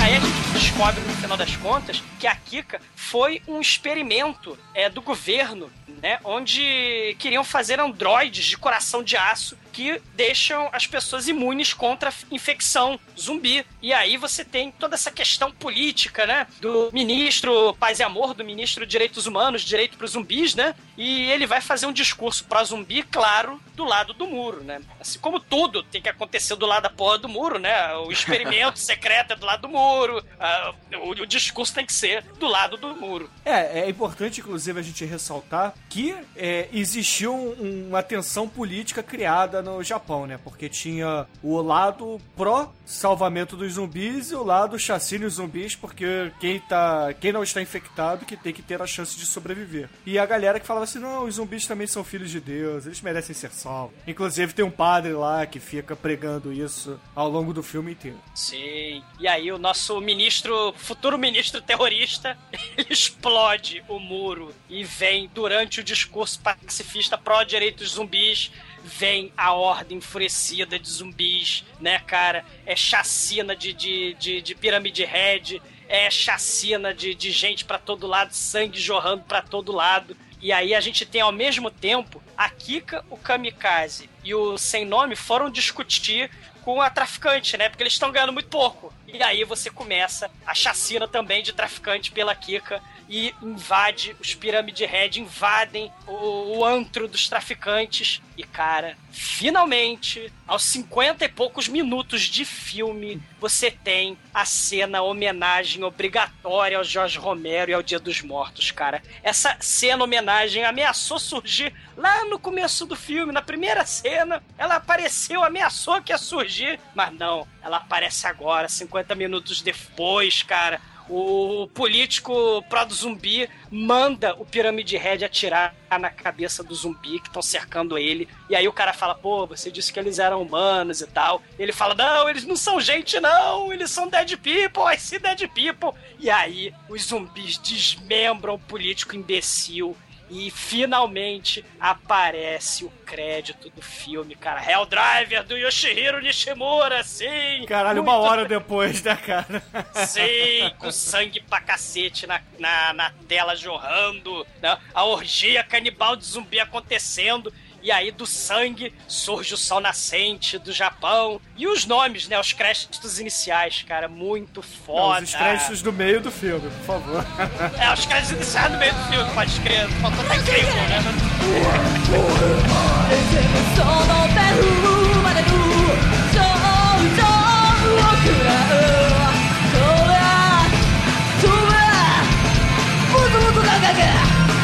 Aí a gente descobre, no final das contas, que a Kika foi um experimento é, do governo, né? Onde queriam fazer androides de coração de aço que deixam as pessoas imunes contra a infecção zumbi. E aí você tem toda essa questão política, né? Do ministro Paz e Amor, do ministro Direitos Humanos, Direito para os Zumbis, né? E ele vai fazer um discurso para zumbi, claro, do lado do muro, né? Assim como tudo tem que acontecer do lado da porra do muro, né? O experimento [LAUGHS] secreto é do lado do muro, ah, o, o discurso tem que ser do lado do muro. É, é importante, inclusive, a gente ressaltar que é, existiu um- uma tensão política criada no Japão, né? Porque tinha o lado pró-salvamento dos zumbis e o lado chacina os zumbis, porque quem, tá, quem não está infectado que tem que ter a chance de sobreviver. E a galera que falava assim, não, os zumbis também são filhos de Deus, eles merecem ser salvos. Inclusive tem um padre lá que fica pregando isso ao longo do filme inteiro. Sim. E aí o nosso ministro, futuro ministro terrorista, [LAUGHS] ele explode o muro e vem durante o discurso pacifista pró-direitos zumbis, vem a horda enfurecida de zumbis, né, cara? É chacina de, de, de, de pirâmide red, é chacina de, de gente pra todo lado, sangue jorrando pra todo lado. E aí a gente tem ao mesmo tempo a Kika, o Kamikaze e o Sem Nome foram discutir com a traficante, né? Porque eles estão ganhando muito pouco. E aí você começa a chacina também de traficante pela Kika e invade, os Pyramid Head invadem o, o antro dos traficantes. E cara, finalmente, aos 50 e poucos minutos de filme, você tem a cena homenagem obrigatória ao Jorge Romero e ao Dia dos Mortos, cara. Essa cena homenagem ameaçou surgir lá no começo do filme, na primeira cena. Ela apareceu, ameaçou que ia surgir, mas não, ela aparece agora, 50 minutos depois, cara. O político pró do zumbi manda o Pyramid Head atirar na cabeça do zumbi que estão cercando ele. E aí o cara fala: pô, você disse que eles eram humanos e tal. Ele fala: não, eles não são gente, não. Eles são dead people. I see dead people. E aí os zumbis desmembram o político imbecil. E finalmente aparece o crédito do filme, cara. Hell Driver do Yoshihiro Nishimura, sim! Caralho, uma Muito hora depois, né, cara? Sim, com sangue pra cacete na, na, na tela jorrando, né? a orgia canibal de zumbi acontecendo e aí do sangue surge o sol nascente do Japão. E os nomes, né? Os créditos iniciais, cara, muito foda. Não, os créditos do meio do filme, por favor. [LAUGHS] É, os créditos iniciais do meio do filme, pode escrever. Faltou tá até incrível, né?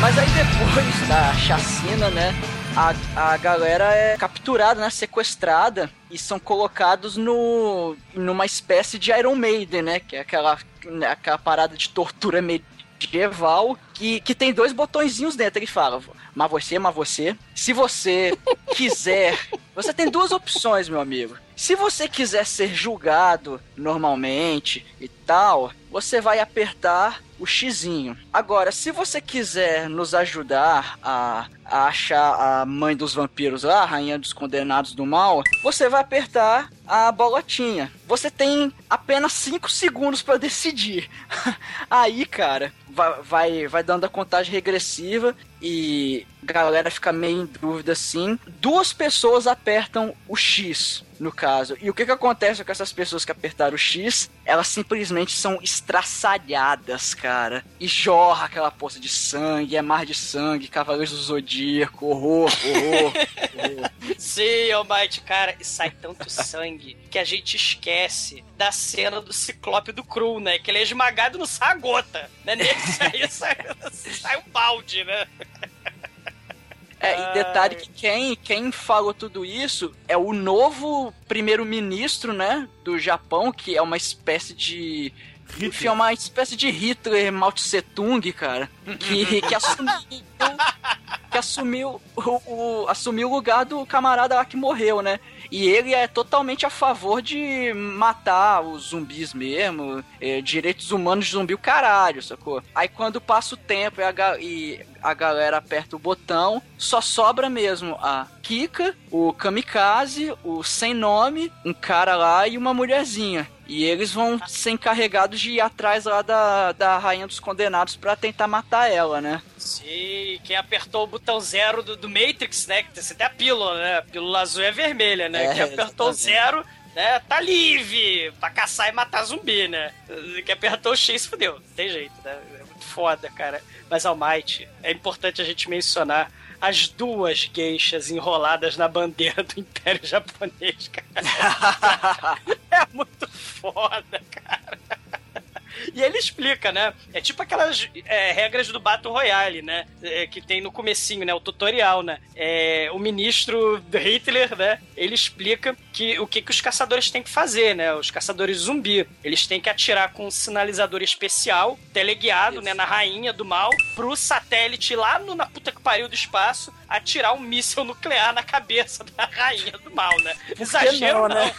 Mas aí depois da chacina, né? A, a galera é capturada, né? Sequestrada e são colocados no numa espécie de Iron Maiden, né? Que é aquela, né, aquela parada de tortura medieval que, que tem dois botõezinhos dentro. Ele fala, mas você, mas você. Se você [LAUGHS] quiser, você tem duas opções, meu amigo. Se você quiser ser julgado normalmente e tal, você vai apertar o xizinho. Agora, se você quiser nos ajudar a, a achar a mãe dos vampiros lá, a rainha dos condenados do mal, você vai apertar a bolotinha. Você tem apenas 5 segundos para decidir. [LAUGHS] Aí, cara, vai, vai, vai dando a contagem regressiva e a galera fica meio em dúvida assim. Duas pessoas apertam o X, no caso. E o que que acontece com essas pessoas que apertaram o X? Elas simplesmente são estraçalhadas, cara. E jorra aquela poça de sangue, é mar de sangue, Cavaleiros do Zodíaco, horror, horror, horror. [LAUGHS] Sim, Almighty, cara, e sai tanto sangue que a gente esquece da cena do Ciclope do Cru, né? Que ele é esmagado e não sai a gota, né? Nele sai, [LAUGHS] sai, sai um balde, né? É, e detalhe que quem, quem falou tudo isso é o novo primeiro-ministro, né, do Japão, que é uma espécie de... Enfim, é uma espécie de Hitler Mao Tse Tung, cara, que, que assumiu... Que assumiu o, o, assumiu o lugar do camarada lá que morreu, né? E ele é totalmente a favor de matar os zumbis mesmo, é, direitos humanos de zumbi o caralho, sacou? Aí quando passa o tempo e a, e a galera aperta o botão, só sobra mesmo a Kika, o Kamikaze, o Sem Nome, um cara lá e uma mulherzinha. E eles vão ser encarregados de ir atrás lá da, da Rainha dos Condenados pra tentar matar ela, né? Sim, quem apertou o botão zero do, do Matrix, né? Que você tem a pílula, né? A pílula azul é vermelha, né? É, quem apertou exatamente. zero, né? Tá livre pra caçar e matar zumbi, né? Quem apertou o X fudeu. Não tem jeito, né? É muito foda, cara. Mas, Almighty, é importante a gente mencionar as duas gueixas enroladas na bandeira do Império Japonês, cara. [LAUGHS] é muito foda, cara. [LAUGHS] E ele explica, né? É tipo aquelas é, regras do Battle Royale, né? É, que tem no comecinho, né? O tutorial, né? É, o ministro Hitler, né? Ele explica que o que, que os caçadores têm que fazer, né? Os caçadores zumbi. Eles têm que atirar com um sinalizador especial, teleguiado, né? Na rainha do mal, pro satélite lá no, na puta que pariu do espaço, atirar um míssil nuclear na cabeça da rainha do mal, né? Exagero não, não, [LAUGHS] né?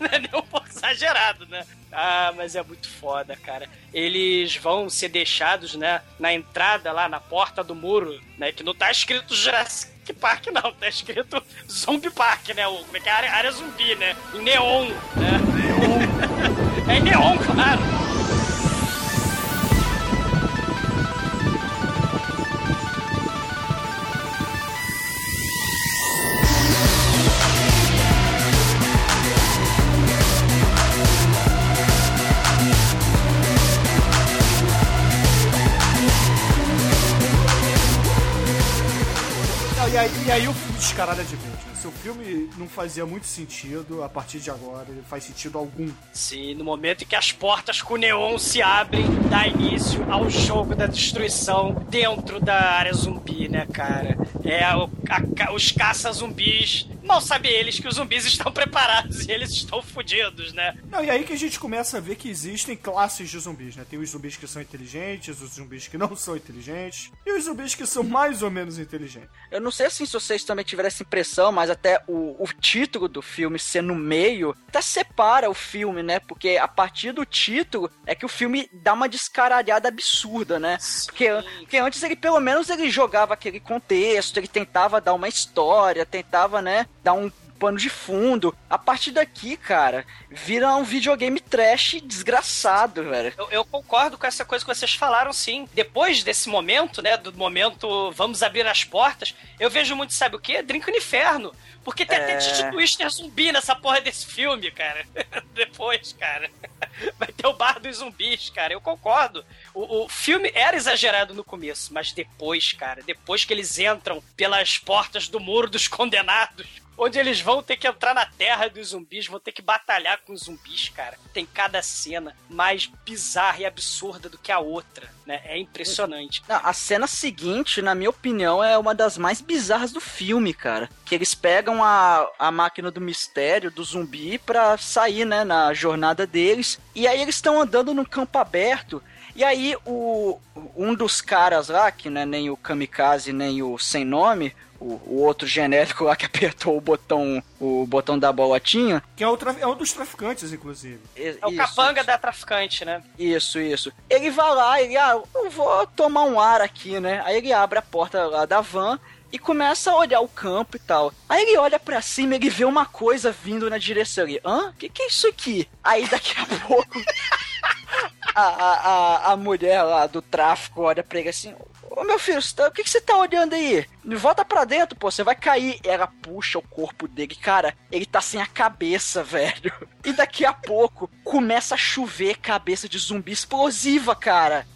não é nem um pouco exagerado, né? Ah, mas é muito foda, cara. Eles vão ser deixados, né, na entrada lá, na porta do muro, né, que não tá escrito Jurassic Park, não, tá escrito Zombie Park, né, o, como é que é? Área, área zumbi, né, em neon, né. [LAUGHS] é em neon, claro. Aí, o filme descaralha de vez, né? Se o filme não fazia muito sentido, a partir de agora ele faz sentido algum. Sim, no momento em que as portas com neon se abrem, dá início ao jogo da destruição dentro da área zumbi, né, cara? É, o- a os caça-zumbis. Mal sabem eles que os zumbis estão [LAUGHS] preparados e eles estão fodidos, né? Não, e aí que a gente começa a ver que existem classes de zumbis, né? Tem os zumbis que são inteligentes, os zumbis que não são inteligentes, e os zumbis que são mais ou menos inteligentes. Eu não sei assim se vocês também tiveram essa impressão, mas até o, o título do filme ser no meio até separa o filme, né? Porque a partir do título é que o filme dá uma descaralhada absurda, né? Porque, porque antes ele pelo menos ele jogava aquele contexto, ele tentava dar uma história, tentava, né, dar um pano de fundo. A partir daqui, cara, vira um videogame trash desgraçado, velho. Eu, eu concordo com essa coisa que vocês falaram, sim. Depois desse momento, né, do momento vamos abrir as portas, eu vejo muito, sabe o quê? Drink no Inferno. Porque tem até É. Titi Twister zumbi nessa porra desse filme, cara. [LAUGHS] Depois, cara. [LAUGHS] Vai ter o bar dos zumbis, cara. Eu concordo. O, o filme era exagerado no começo, mas depois, cara, depois que eles entram pelas portas do muro dos condenados, onde eles vão ter que entrar na terra dos zumbis, vão ter que batalhar com os zumbis, cara. Tem cada cena mais bizarra e absurda do que a outra, né? É impressionante. Não, a cena seguinte, na minha opinião, é uma das mais bizarras do filme, cara. Que eles pegam a, a máquina do mistério, do zumbi, pra sair, né, na jornada deles. E aí eles estão andando num campo aberto. E aí o um dos caras lá, que não é nem o Kamikaze, nem o Sem Nome, o, o outro genérico lá que apertou o botão, o botão da bolotinha. Que é, o traf- é um dos traficantes, inclusive. É É o capanga da traficante, né? Isso, isso. Ele vai lá, ele, ah, eu vou tomar um ar aqui, né? Aí ele abre a porta lá da van e começa a olhar o campo e tal. Aí ele olha pra cima e ele vê uma coisa vindo na direção ali. Hã? Que que é isso aqui? Aí daqui a [LAUGHS] pouco a, a, a, a mulher lá do tráfico olha pra ele assim. Ô meu filho, tá- o que, que você tá olhando aí? Volta pra dentro, pô, você vai cair. Ela puxa o corpo dele, cara, ele tá sem a cabeça, [LAUGHS] velho. E daqui a pouco começa a chover cabeça de zumbi explosiva, cara.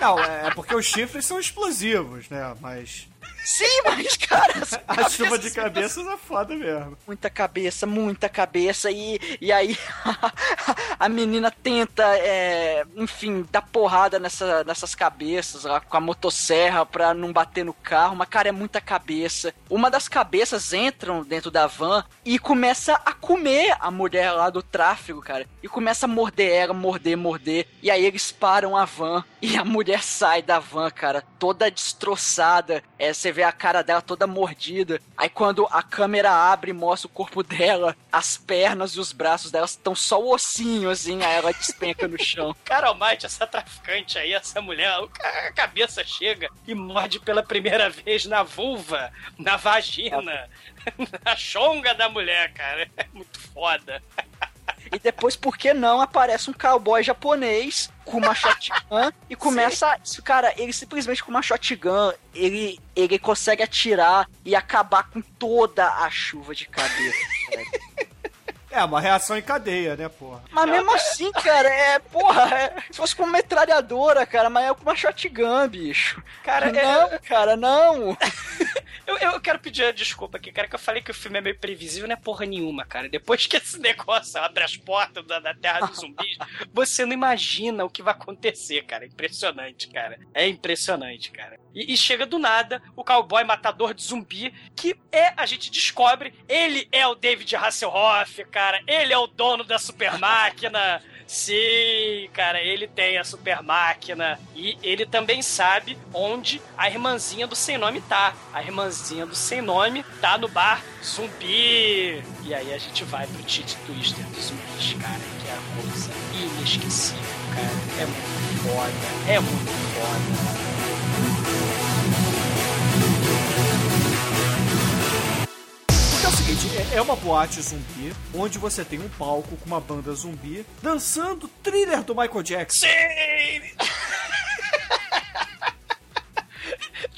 Não, é porque os chifres são explosivos, né? Mas. Sim, mas, cara. [LAUGHS] A chuva de cabeças- cabeças é foda mesmo. Muita cabeça, muita cabeça. E, e aí [LAUGHS] a menina tenta, é, enfim, dar porrada nessa, nessas cabeças lá com a motosserra pra não bater no carro. Mas, cara, é muita cabeça. Uma das cabeças entram dentro da van e começa a comer a mulher lá do tráfego, cara. E começa a morder ela, morder, morder. E aí eles param a van e a mulher sai da van, cara, toda destroçada. É, você vê a cara dela toda mordida. Aí quando a câmera abre e mostra o corpo dela, as pernas e os braços dela estão só o ossinho, assim, aí ela despenca no chão. [LAUGHS] Cara Almighty, essa traficante aí, essa mulher, a cabeça chega e morde pela primeira vez na vulva, na vagina, [LAUGHS] na chonga da mulher, cara. É muito foda. E depois, por que não, aparece um cowboy japonês com uma shotgun [LAUGHS] e começa. a- Cara, ele simplesmente com uma shotgun, ele, ele consegue atirar e acabar com toda a chuva de cabeça. [LAUGHS] cara. É, uma reação em cadeia, né, porra? Mas mesmo assim, cara, é. Porra, é, se fosse com uma metralhadora, cara, mas é com uma shotgun, bicho. Cara, não, é- cara, não. [LAUGHS] Eu, eu quero pedir desculpa aqui, cara, que eu falei que o filme é meio previsível, não é porra nenhuma, cara. Depois que esse [LAUGHS] negócio abre as portas da, da Terra dos Zumbis, [LAUGHS] você não imagina o que vai acontecer, cara. É impressionante, cara. É impressionante, cara. E, e chega do nada o cowboy matador de zumbi, que é, a gente descobre, ele é o David Hasselhoff, cara. Ele é o dono da super máquina. Sim, cara, ele tem a super máquina e ele também sabe onde a irmãzinha do sem nome tá. A irmãzinha do sem nome tá no bar zumbi. E aí a gente vai pro Tite Twister dos zumbis, cara, que é a coisa inesquecível, cara. É muito foda, é muito foda. Seguinte, é- uma boate zumbi, onde você tem um palco com uma banda zumbi dançando thriller do Michael Jackson. Sim!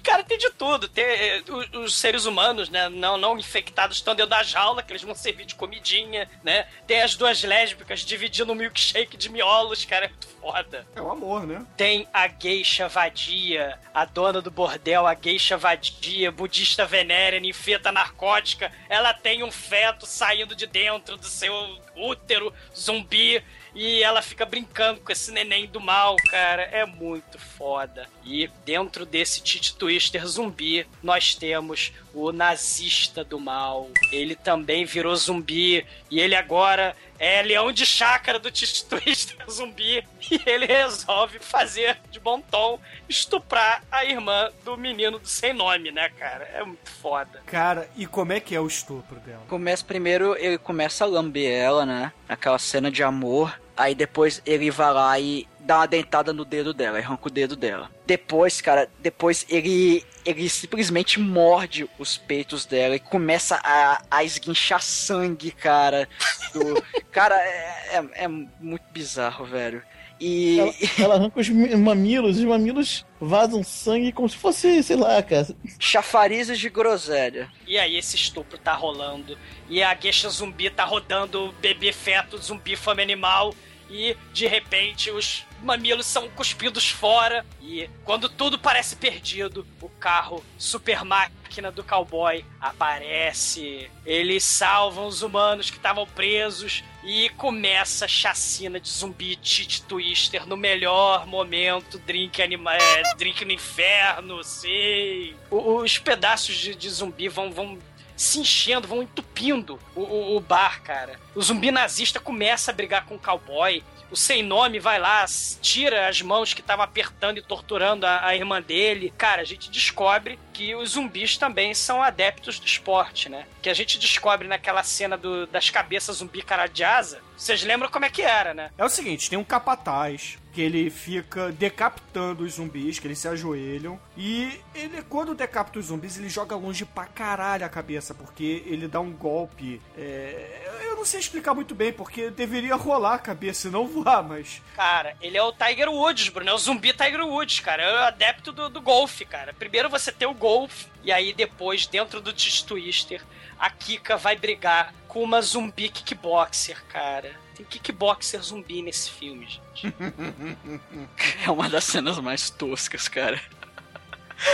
Cara, tem de tudo. Tem, eh, o- os, seres humanos, né, não, não infectados estão dentro da jaula, que eles vão servir de comidinha, né? Tem as duas lésbicas dividindo um milkshake de miolos, cara, é muito foda. É o amor, né? Tem a geisha vadia, a dona do bordel, a geisha vadia, budista venérea, ninfeta narcótica. Ela tem um feto saindo de dentro do seu útero zumbi e ela fica brincando com esse neném do mal, cara. É muito foda. E dentro desse Tite Twister zumbi, nós temos o nazista do mal. Ele também virou zumbi e ele agora é leão de chácara do Tite [LAUGHS] Twister zumbi e ele resolve fazer de bom tom estuprar a irmã do menino do sem nome, né, cara? É muito foda. Cara, e como é que é o estupro dela? Começa primeiro, ele começa a lamber ela, né? Aquela cena de amor. Aí depois ele vai lá e dá uma dentada no dedo dela, arranca o dedo dela. Depois, cara, depois ele ele simplesmente morde os peitos dela e começa a, a esguinchar sangue, cara. do- [LAUGHS] cara, é, é, é muito bizarro, velho. E Ela, ela arranca os mi- mamilos, os mamilos vazam sangue como se fosse, sei lá, cara. chafarizes de groselha. E aí esse estupro tá rolando. E a gueixa zumbi tá rodando o bebê feto zumbi fome animal. E de repente os mamilos são cuspidos fora. E quando tudo parece perdido, o carro super máquina do cowboy aparece. Eles salvam os humanos que estavam presos. E começa a chacina de zumbi Tite Twister no melhor momento. Drink, anima é, drink no inferno, sim. Os pedaços de, de zumbi vão, vão se enchendo, vão entupindo o, o- o bar, cara. O zumbi nazista começa a brigar com o cowboy. O sem nome vai lá, tira as mãos que estavam apertando e torturando a, a irmã dele. Cara, a gente descobre que os zumbis também são adeptos do esporte, né? Que a gente descobre naquela cena do- das cabeças zumbi cara de asa. Vocês lembram como é que era, né? É o seguinte, tem um capataz que ele fica decapitando os zumbis, que eles se ajoelham. E ele, quando decapita os zumbis, ele joga longe pra caralho a cabeça, porque ele dá um golpe. é, Eu não sei explicar muito bem, porque deveria rolar a cabeça e não voar, mas. Cara, ele é o Tiger Woods, Bruno. É o zumbi Tiger Woods, cara. É o adepto do, do golfe, cara. Primeiro você tem o golfe, e aí depois, dentro do Twister, a Kika vai brigar com uma zumbi kickboxer, cara. Tem kickboxer zumbi nesse filme, gente. [LAUGHS] É uma das cenas mais toscas, cara.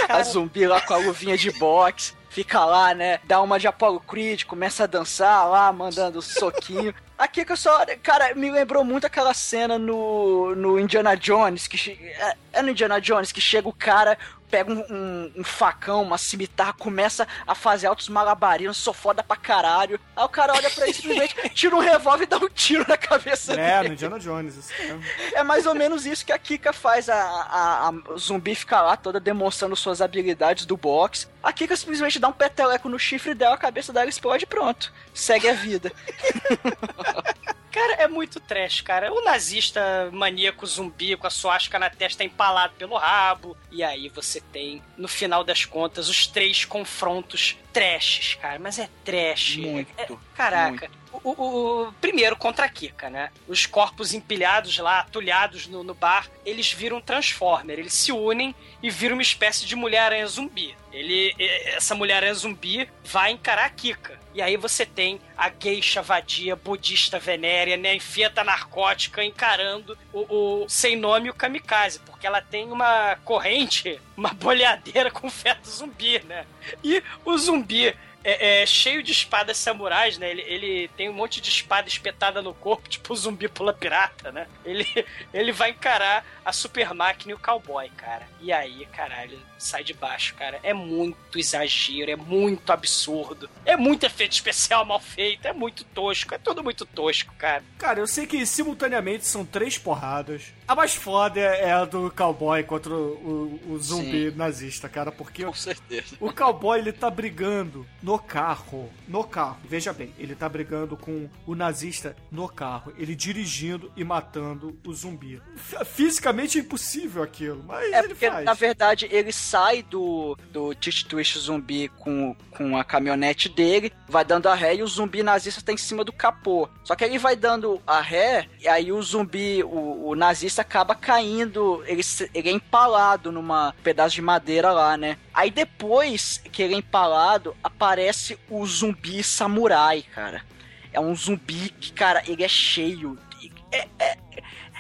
A zumbi lá com a luvinha de boxe. Fica lá, né? Dá uma de Apollo Creed, começa a dançar lá, mandando soquinho. [LAUGHS] Aqui que eu só. Cara, me lembrou muito aquela cena no, no Indiana Jones, que. É, é no Indiana Jones que chega o cara, pega um, um- um facão, uma cimitarra, começa a fazer altos malabarismos, sou foda pra caralho. Aí o cara olha pra ele e simplesmente [LAUGHS] tira um revólver e dá um tiro na cabeça É, dele. no Indiana Jones, isso. É mais ou menos isso que a Kika faz. A, a, a zumbi fica lá toda demonstrando suas habilidades do boxe. A Kika simplesmente dá um peteleco no chifre dela, a cabeça dela explode e pronto. Segue a vida. [LAUGHS] Cara, é muito trash, cara. O nazista maníaco zumbi com a suástica na testa empalado pelo rabo. E aí você tem, no final das contas, os três confrontos trashes, cara. Mas é trash. Muito, É- caraca. O, o- o- primeiro contra a Kika, né? Os corpos empilhados lá, atulhados no, no bar, eles viram um Transformer. Eles se unem e viram uma espécie de Mulher-Aranha zumbi. Ele, essa Mulher-Aranha zumbi vai encarar a Kika. E aí você tem a geisha vadia, budista venérea, né? Enfeta narcótica encarando o, o sem nome o kamikaze. Porque ela tem uma corrente, uma boleadeira com feto zumbi, né? E o zumbi é, é cheio de espadas samurais, né? Ele, ele tem um monte de espada espetada no corpo, [LAUGHS] tipo o zumbi pula pirata, né? Ele, ele vai encarar a super máquina e o cowboy, cara. E aí, caralho, sai de baixo, cara. É muito exagero, é muito absurdo. É muito efeito especial mal feito, é muito tosco, é tudo muito tosco, cara. Cara, eu sei que simultaneamente são três porradas. A mais foda é a do cowboy contra o, o- o zumbi nazista, cara, porque Com certeza. o cowboy ele tá brigando no carro. No carro. Veja bem, ele tá brigando com o nazista no carro. Ele dirigindo e matando o zumbi. Fisicamente é impossível aquilo, mas É ele porque, faz. na verdade, ele sai do, do Tich Twist zumbi com, com a caminhonete dele, vai dando a ré e o zumbi nazista tá em cima do capô. Só que ele vai dando a ré, e aí o zumbi, o, o nazista acaba caindo, ele, ele é empalado numa pedaço de madeira lá, né? Aí depois que ele é empalado, aparece o zumbi samurai, cara. É um zumbi que, cara, ele é cheio. É, é,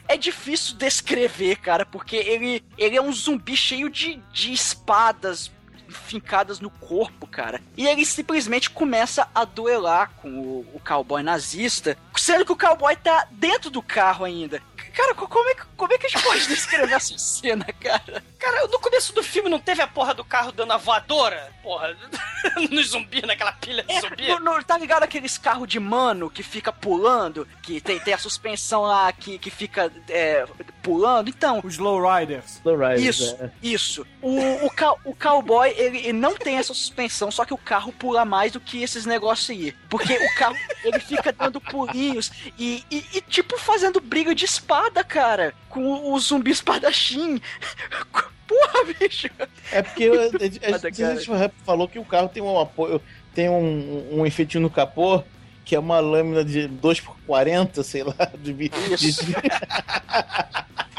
é difícil descrever, cara, porque ele, ele é um zumbi cheio de, de espadas fincadas no corpo, cara. E ele simplesmente começa a duelar com o, o cowboy nazista, sendo que o cowboy tá dentro do carro ainda. Cara, co- como é, que- como é que a gente pode [LAUGHS] descrever essa cena, cara? Cara, no começo do filme não teve a porra do carro dando a voadora? Porra, [LAUGHS] no zumbi, naquela pilha de zumbi? É, no- no- tá ligado aqueles carros de mano que fica pulando, que tem, tem a suspensão lá que, que fica é, pulando? Então, Os lowriders. Isso, isso. O, o, cow- o cowboy, ele, ele não tem essa suspensão, só que o carro pula mais do que esses negócios aí. Porque o carro, ele fica dando pulinhos e, e, e, tipo, fazendo briga de espada, cara. Com o, o zumbi espadachim. [LAUGHS] Porra, bicho. É porque a, a, Foda, a, gente falou que o carro tem um apoio, tem um, um efeitinho no capô que é uma lâmina de 2x40, sei lá, de, Isso. de- [LAUGHS]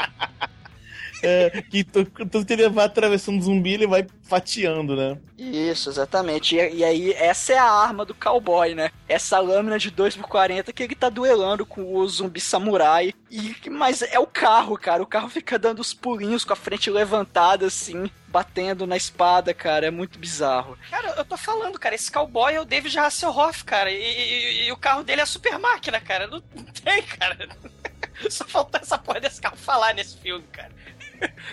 É, que tu, tu que ele vai atravessando zumbi, ele vai fatiando, né? Isso, exatamente. E, e aí, essa é a arma do cowboy, né? Essa lâmina de 2x40 que ele tá duelando com o zumbi samurai. E, mas é o carro, cara. O carro fica dando os pulinhos com a frente levantada, assim, batendo na espada, cara. É muito bizarro. Cara, eu tô falando, cara, esse cowboy é o David Hasselhoff, cara, e, e- e o carro dele é a super máquina, cara. Não, não [LAUGHS] tem, cara. Só faltou essa porra desse carro falar nesse filme, cara.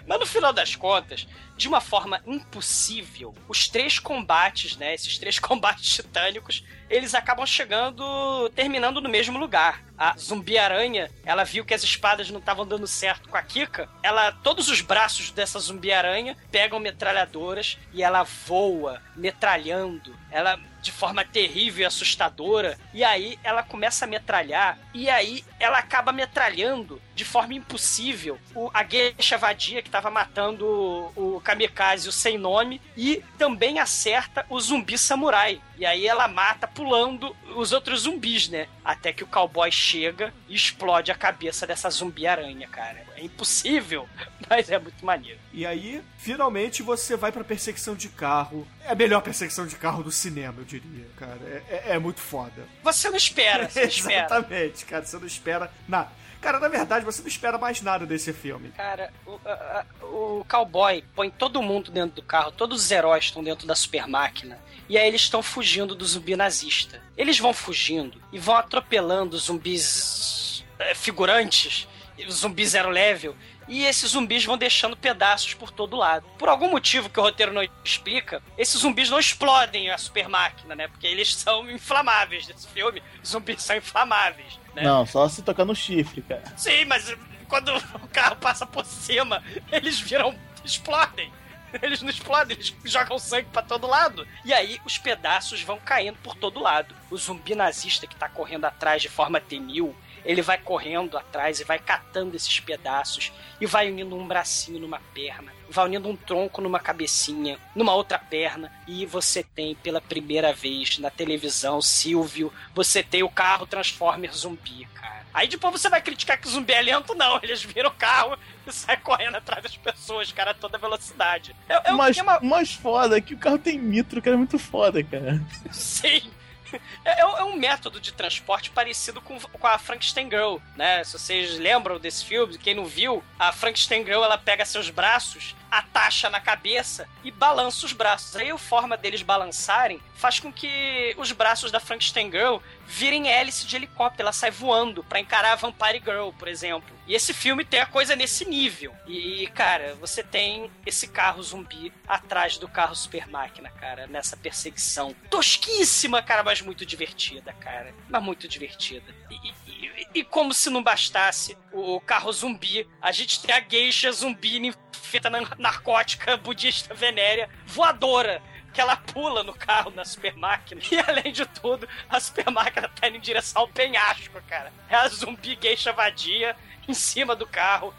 Mas no final das contas, de uma forma impossível, os três combates, né, esses três [LAUGHS] combates titânicos, eles acabam chegando, terminando no mesmo lugar. A zumbi-aranha, ela viu que as espadas não estavam dando certo com a Kika, ela, todos os braços dessa zumbi-aranha pegam metralhadoras e ela voa, metralhando, ela de forma terrível e assustadora, e aí ela começa a metralhar, e aí ela acaba metralhando de forma impossível o, a geisha vadia que estava matando o, o kamikaze, o sem nome, e também acerta o zumbi samurai. E aí ela mata pulando os outros zumbis, né? Até que o cowboy chega e explode a cabeça dessa zumbi-aranha, cara. É impossível, [LAUGHS] mas é muito maneiro. E aí, finalmente, você vai pra perseguição de carro. É a melhor perseguição de carro do cinema, eu diria, cara. É, é- é muito foda. Você não espera, você não [LAUGHS] espera. Exatamente, cara. Você não espera nada. Cara, na verdade, você não espera mais nada desse filme. Cara, o, a- o cowboy põe todo mundo dentro do carro, todos os heróis estão dentro da super máquina. E aí eles estão fugindo do zumbi nazista. Eles vão fugindo e vão atropelando zumbis é, figurantes, zumbi zero level. E esses zumbis vão deixando pedaços por todo lado. Por algum motivo que o roteiro não explica, esses zumbis não explodem a super máquina, né? Porque eles são inflamáveis nesse filme. Zumbis são inflamáveis. Né? Não, só se tocar no chifre, cara. Sim, mas quando o carro passa por cima, eles viram. explodem. Eles não explodem, eles jogam sangue pra todo lado. E aí os pedaços vão caindo por todo lado. O zumbi nazista que tá correndo atrás de forma temil, ele vai correndo atrás e vai catando esses pedaços e vai unindo um bracinho numa perna, vai unindo um tronco numa cabecinha, numa outra perna, e você tem pela primeira vez na televisão, Silvio, você tem o carro Transformer zumbi, cara. Aí depois você vai criticar que o zumbi é lento, não. Eles viram o carro [LAUGHS] e saem correndo atrás das pessoas, cara, a toda velocidade. É, é mas, esquema- mais foda é que o carro tem nitro, cara, é muito foda, cara. [LAUGHS] Sim. É, é um- é um método de transporte parecido com, com a Frankenstein Girl, né? Se vocês lembram desse filme, quem não viu, a Frankenstein Girl ela pega seus braços, atacha na cabeça e balança os braços. Aí a forma deles balançarem faz com que os braços da Frankenstein Girl virem hélice de helicóptero, ela sai voando pra encarar a Vampire Girl, por exemplo. E esse filme tem a coisa nesse nível. E, cara, você tem esse carro zumbi atrás do carro super máquina, cara, nessa perseguição tosquíssima, cara, mas muito divertida, cara. Mas muito divertida. E, e- e- como se não bastasse o carro zumbi, a gente tem a geisha zumbi fita narcótica budista venérea voadora que ela pula no carro na super máquina. E além de tudo, a super máquina tá indo em direção ao penhasco, cara. É a zumbi geisha vadia em cima do carro.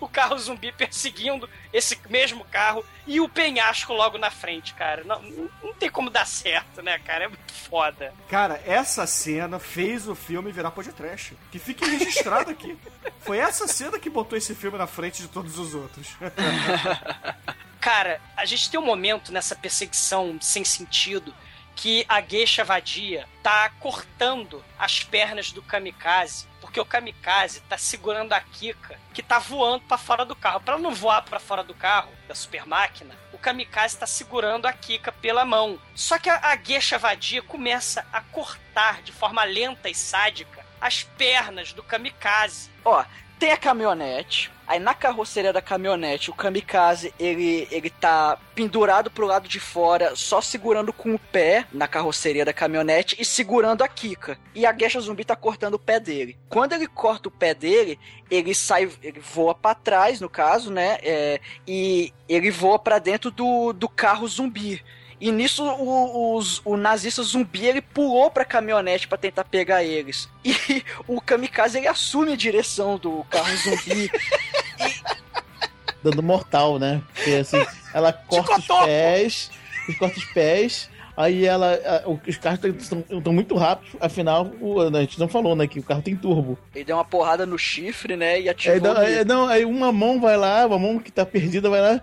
O carro zumbi perseguindo esse mesmo carro e o penhasco logo na frente, cara. Não, não, tem como dar certo, né, cara? É muito foda. Cara, essa cena fez o filme virar podcast. Que fique registrado aqui. Foi essa cena que botou esse filme na frente de todos os outros. [LAUGHS] Cara, a gente tem um momento nessa perseguição sem sentido que a geisha vadia tá cortando as pernas do kamikaze, porque o kamikaze tá segurando a Kika, que tá voando pra fora do carro. Pra ela não voar pra fora do carro, da super máquina, o kamikaze tá segurando a Kika pela mão. Só que a, geisha vadia começa a cortar de forma lenta e sádica as pernas do kamikaze. Ó, tem a caminhonete. Aí na carroceria da caminhonete, o kamikaze, ele, ele tá pendurado pro lado de fora, só segurando com o pé na carroceria da caminhonete e segurando a Kika. E a Geisha Zumbi tá cortando o pé dele. Quando ele corta o pé dele, ele sai, ele voa pra trás, no caso, né? É, e ele voa pra dentro do, do carro zumbi. E nisso o, os- o nazista zumbi ele pulou pra caminhonete pra tentar pegar eles. E [LAUGHS] o kamikaze ele assume a direção do carro zumbi. [LAUGHS] Dando mortal, né? Porque assim, ela [LAUGHS] corta os pés, corta os pés, aí ela. os carros estão muito rápidos, afinal, o- a gente não falou, né? Que o carro tem turbo. ele deu uma porrada no chifre, né? E Aí, ativou. aí, não, aí uma mão vai lá, uma mão que tá perdida vai lá,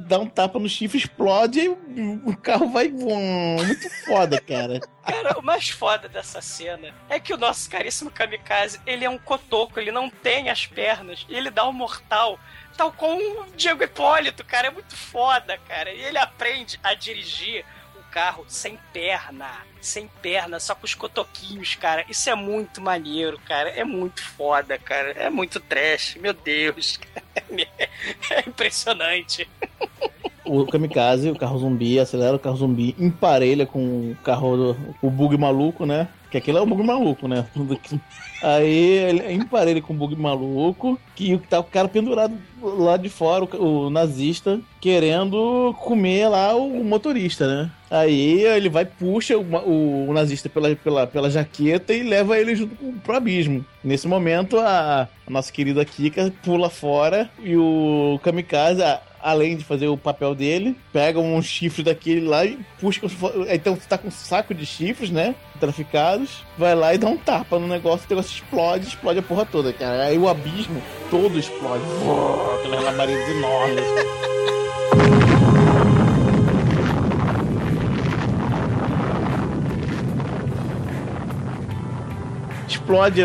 dá um tapa no chifre, explode e o carro vai voando. Muito foda, cara. [LAUGHS] Cara, o mais foda dessa cena é que o nosso caríssimo kamikaze, ele é um cotoco, ele não tem as pernas, ele dá um mortal, tal como o Diego Hipólito, cara, é muito foda, cara. E ele aprende a dirigir carro sem perna, sem perna, só com os cotoquinhos, cara. Isso é muito maneiro, cara. É muito foda, cara. É muito trash, meu Deus. [LAUGHS] É impressionante. O kamikaze, o carro zumbi, acelera o carro zumbi, emparelha com o carro, o bug maluco, né? Que aquilo é o bug maluco, né? [LAUGHS] Aí ele emparelha com o bug maluco, que tá o cara pendurado lá de fora, o, o nazista, querendo comer lá o motorista, né? Aí ele vai, puxa o, o nazista pela, pela, pela jaqueta e leva ele junto pro abismo. Nesse momento, a, a nossa querida Kika pula fora e o kamikaze, a- além de fazer o papel dele, pega um chifre daquele lá e puxa. for- Então você tá com um saco de chifres, né? Traficados, vai lá e dá um tapa no negócio, o negócio explode, explode a porra toda, cara. Aí o abismo todo explode. Aquelas labaredas enormes. Explode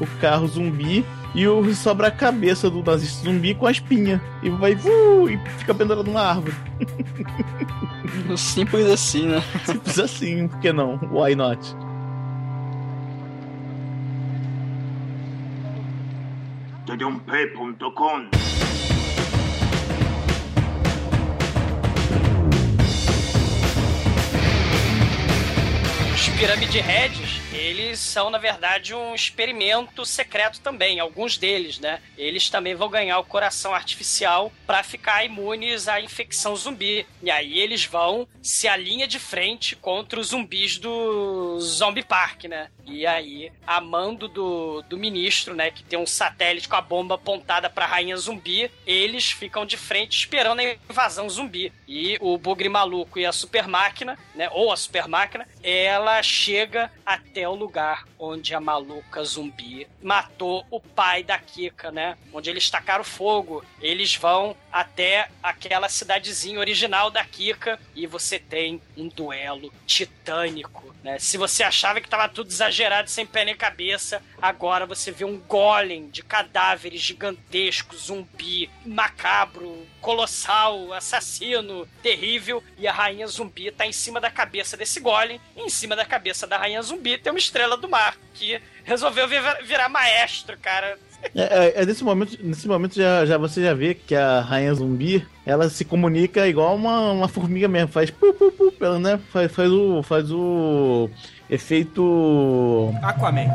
o carro zumbi e o, sobra a cabeça do nazista zumbi com a espinha. E vai uh, e fica pendurado numa árvore. [LAUGHS] Simples assim, né? Simples assim, por que não? Why not? Todonpe.com Pyramid Heads, eles são, na verdade, um experimento secreto também. Alguns deles, né? Eles também vão ganhar o coração artificial para ficar imunes à infecção zumbi. E aí eles vão se alinha de frente contra os zumbis do Zombie Park, né? E aí, a mando do, do ministro, né, que tem um satélite com a bomba apontada pra rainha zumbi, eles ficam de frente esperando a invasão zumbi. E o Bugre Maluco e a Super Máquina, né, ou a Super Máquina, ela chega até o lugar onde a maluca zumbi matou o pai da Kika, né? Onde eles tacaram fogo. Eles vão até aquela cidadezinha original da Kika e você tem um duelo titânico, né? Se você achava que tava tudo exagerado, sem pé nem cabeça, agora você vê um golem de cadáveres gigantescos, zumbi, macabro, colossal, assassino, terrível, e a rainha zumbi tá em cima da cabeça desse golem, e em cima da cabeça da rainha zumbi tem uma estrela do mar, que resolveu virar, virar maestro, cara. É, é, é nesse momento, nesse momento já, já você já vê que a rainha zumbi ela se comunica igual uma, uma formiga mesmo, faz pu, pu, pu, ela, né? Faz, faz o faz o efeito Aquaman.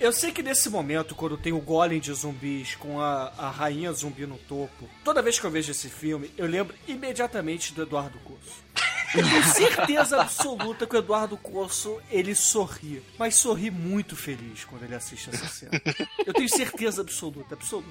Eu sei que nesse momento, quando tem o golem de zumbis com a, a rainha zumbi no topo, toda vez que eu vejo esse filme, eu lembro imediatamente do Eduardo Corso. Eu tenho certeza absoluta que o Eduardo Corso, ele sorri. Mas sorri muito feliz quando ele assiste essa cena. Eu tenho certeza absoluta, absoluta.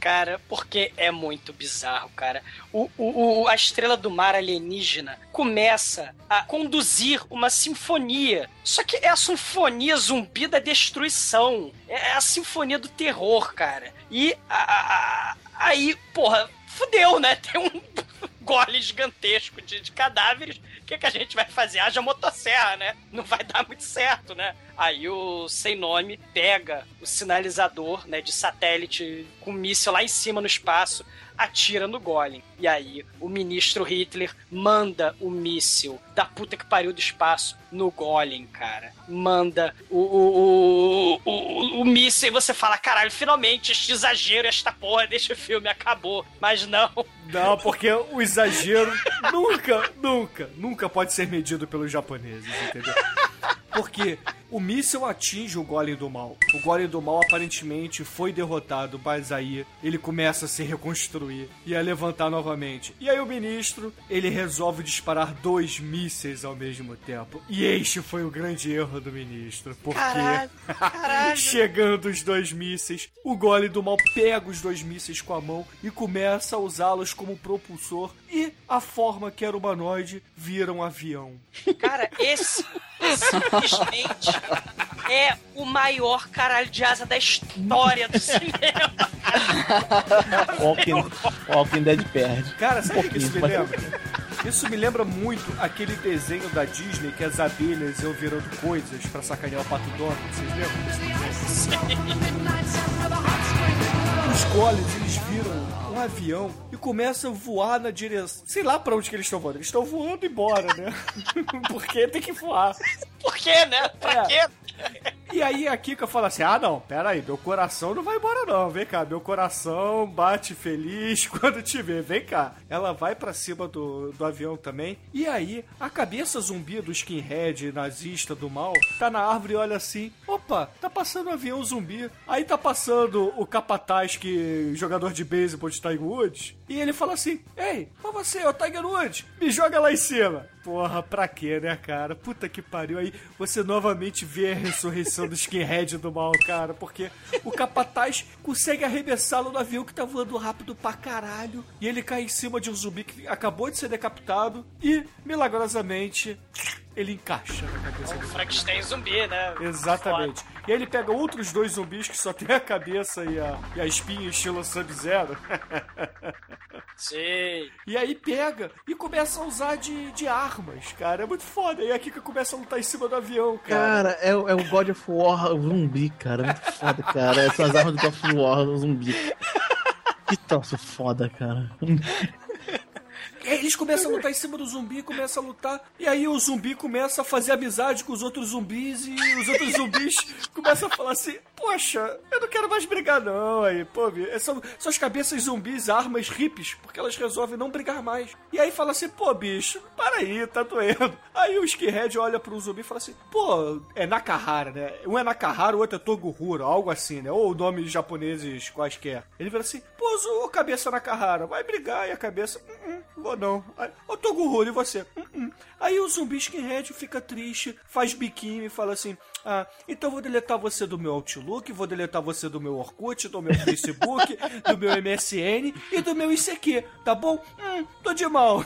Cara, porque é muito bizarro, cara. O, o, o- a estrela do mar alienígena começa a conduzir uma sinfonia. Só que é a sinfonia zumbi da destruição. É a sinfonia do terror, cara. E a- a- a- aí, porra, fudeu, né? Tem um [LAUGHS] gole gigantesco de, de cadáveres. O que, que a gente vai fazer? Haja motosserra, né? Não vai dar muito certo, né? Aí o sem nome pega o sinalizador, né, de satélite com míssil lá em cima no espaço, atira no Golem. E aí o ministro Hitler manda o míssil da puta que pariu do espaço no Golem, cara. Manda o, o, o, o, o míssil e você fala, caralho, finalmente este exagero, esta porra deste filme acabou. Mas não, Não, porque o exagero nunca, nunca, nunca pode ser medido pelos japoneses, entendeu? [LAUGHS] Porque o míssil atinge o Golem do Mal. O Golem do Mal aparentemente foi derrotado, mas aí ele começa a se reconstruir e a levantar novamente. E aí o ministro, ele resolve disparar dois mísseis ao mesmo tempo. E este foi o grande erro do ministro. Porque Caralho, caralho. [LAUGHS] chegando os dois mísseis, o Golem do Mal pega os dois mísseis com a mão e começa a usá-los como propulsor e a forma que era humanoide vira um avião. Cara, esse simplesmente é o maior caralho de asa da história do cinema. Walking, Walking Dead perde. Cara, sabe o que pouquinho, isso me lembra? Isso me lembra muito aquele desenho da Disney que as abelhas iam virando coisas pra sacanear o Pato Donald. Vocês lembram? Os golems, eles viram um avião e começam a voar na direção... Sei lá pra onde que eles estão voando. Eles estão voando embora, né? [LAUGHS] Porque tem que voar. Por quê, né? Pra É. quê? E aí a Kika fala assim: ah, não, pera aí, meu coração não vai embora, não. Vem cá, meu coração bate feliz [LAUGHS] quando te vê. Vem cá. Ela vai pra cima do, do avião também. E aí, a cabeça zumbi do skinhead nazista do mal tá na árvore e olha assim: opa, tá passando um avião zumbi. Aí tá passando o capataz, que jogador de beisebol de Tiger Woods. E ele fala assim: ei, mas você, ô Tiger Woods, me joga lá em cima. Porra, pra quê, né, cara? Puta que pariu. Aí você novamente vê a ressurreição do skinhead do mal, cara. Porque o capataz consegue arremessá-lo no avião que tá voando rápido pra caralho. E ele cai em cima de um zumbi que acabou de ser decapitado. E, milagrosamente, ele encaixa na cabeça O do Frankenstein zumbi, né? Exatamente. E aí ele pega outros dois zumbis que só tem a cabeça e a, e a espinha estilo Sub-Zero. [LAUGHS] Sim. E aí pega e começa a usar de, de armas, cara. É muito foda. E a Kika começa a lutar em cima do avião, cara. Cara, é, o- é o God of War zumbi, cara. Muito foda, cara. São as armas do God of War zumbi. Que troço foda, cara. Eles começam a lutar em cima do zumbi, começam a lutar. E aí o zumbi começa a fazer amizade com os outros zumbis. E os outros zumbis [LAUGHS] começam a falar assim: Poxa, eu não quero mais brigar, não. Aí, pô, bi- são, são as cabeças zumbis, armas hippies, porque elas resolvem não brigar mais. E aí fala assim: Pô, bicho, para aí, tá doendo. Aí o Skinhead olha pro zumbi e fala assim: Pô, é Nakahara, né? Um é Nakahara, o outro é Toguhura, algo assim, né? Ou nomes japoneses quaisquer. Ele fala assim: Pô, Zu, cabeça Nakahara, vai brigar. E a cabeça: "Hum, hum, Vou não. Aí, Ô Toguhura, e você? "Hum, hum." Aí o zumbi Skinhead fica triste, faz biquinho e fala assim: Ah, então eu vou deletar você do meu Outlook, vou deletar você do meu Orkut, do meu Facebook, [LAUGHS] do meu MSN e do meu ICQ, tá bom? Hum, tô de mal.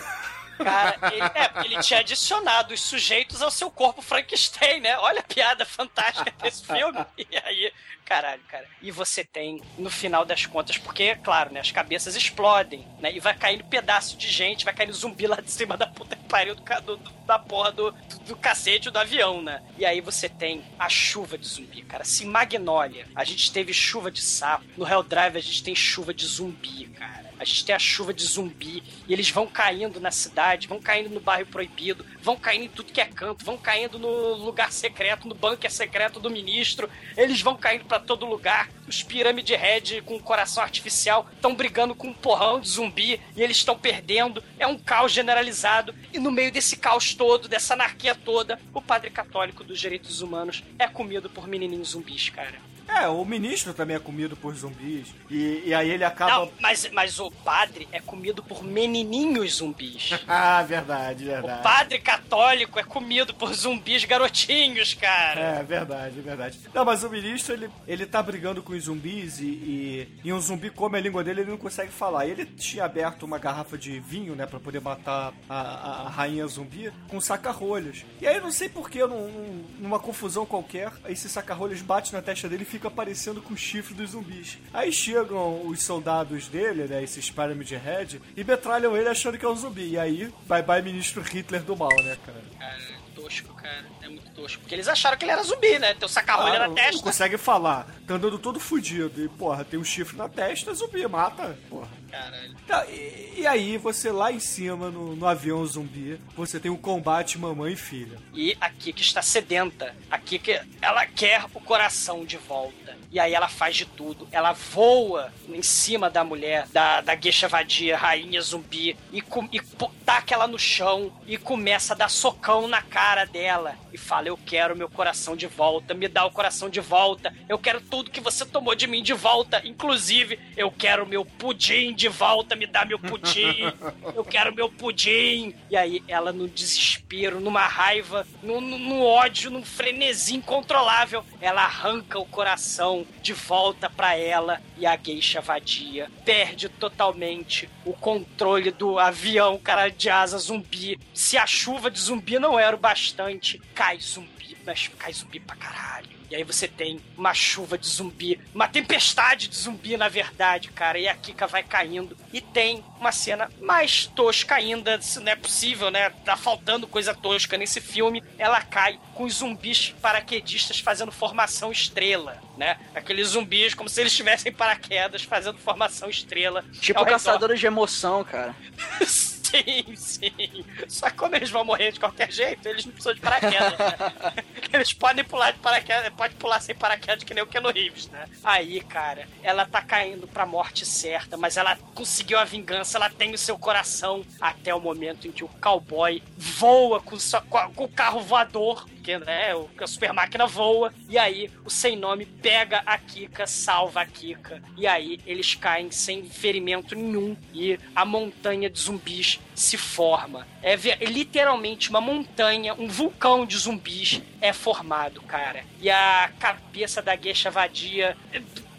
Cara, [LAUGHS] ele, é, ele tinha adicionado os sujeitos ao seu corpo Frankenstein, né? Olha a piada fantástica desse filme. [LAUGHS] E aí, caralho, cara. E você tem, no final das contas, porque, claro, né? As cabeças explodem, né? E vai caindo pedaço de gente, vai caindo zumbi lá de cima [LAUGHS] da puta que pariu do, do- da porra do, do, do cacete do avião, né? E aí você tem a chuva de zumbi, cara. Se Magnólia, a gente teve chuva de sapo. No Hell Drive a gente tem chuva de zumbi, cara. A gente tem a chuva de zumbi e eles vão caindo na cidade, vão caindo no bairro proibido, vão caindo em tudo que é canto, vão caindo no lugar secreto, no bunker secreto do ministro, eles vão caindo pra todo lugar. Os Pyramid Head com coração artificial estão brigando com um porrão de zumbi e eles estão perdendo. É um caos generalizado e no meio desse caos todo, dessa anarquia toda, o padre católico dos direitos humanos é comido por menininhos zumbis, cara. É, o ministro também é comido por zumbis. E, e aí ele acaba. Não, mas, mas o padre é comido por menininhos zumbis. [LAUGHS] Ah, verdade, O verdade. padre católico é comido por zumbis garotinhos, cara. É, verdade, verdade. Não, mas o ministro, ele, ele tá brigando com os zumbis e, e, e um zumbi come a língua dele ele não consegue falar. E ele tinha aberto uma garrafa de vinho, né, pra poder matar a, a, a rainha zumbi com saca-rolhas. E aí, não sei porquê, num, num- numa confusão qualquer, esse saca-rolhas bate na testa dele e fica aparecendo com o chifre dos zumbis. Aí chegam os soldados dele, né, esses Pyramid Head, e metralham ele achando que é um zumbi. E aí, bye bye ministro Hitler do mal, né, cara? Cara, é tosco, cara. É muito tosco. Porque eles acharam que ele era zumbi, né? Tem o saca-rolha Ah, na não- testa. Não consegue falar. Tá andando todo fudido. E, porra, tem um chifre na testa, zumbi, mata. Porra. Caralho. Tá, e, e aí, você lá em cima, no, no avião zumbi, você tem um combate mamãe e filha. E a Kika está sedenta. A Kika, ela quer o coração de volta. E aí ela faz de tudo. Ela voa em cima da mulher, da, da Geisha Vadia, rainha zumbi, e, com, e taca ela no chão e começa a dar socão na cara dela. E fala: Eu quero meu coração de volta, me dá o coração de volta. Eu quero tudo que você tomou de mim de volta. Inclusive, eu quero meu pudim de volta, me dá meu pudim. Eu quero meu pudim. E aí ela no desespero, numa raiva, no, no- no ódio, num frenesi incontrolável, ela arranca o coração de volta pra ela e a geisha vadia perde totalmente o controle do avião, cara de asa zumbi. Se a chuva de zumbi não era o bastante, cai zumbi, mas cai zumbi pra caralho. E aí você tem uma chuva de zumbi, uma tempestade de zumbi, na verdade, cara. E a Kika vai caindo. E tem uma cena mais tosca ainda, se não é possível, né? Tá faltando coisa tosca nesse filme. Ela cai com os zumbis paraquedistas fazendo formação estrela, né? Aqueles zumbis como se eles tivessem paraquedas fazendo formação estrela. Tipo redor. caçadores de emoção, cara. [LAUGHS] Sim, sim. Só que como eles vão morrer de qualquer jeito, eles não precisam de paraquedas, né? [LAUGHS] Eles podem pular de paraquedas, pode pular sem paraquedas que nem o Keanu Reeves, né? Aí, cara, ela tá caindo pra morte certa, mas ela conseguiu a vingança, ela tem o seu coração até o momento em que o cowboy voa com, só- com a- com o carro voador, que né, a super máquina voa, e aí o sem nome pega a Kika, salva a Kika, e aí eles caem sem ferimento nenhum, e a montanha de zumbis se forma. É, é literalmente uma montanha, um vulcão de zumbis é formado, cara. E a cabeça da Geisha Vadia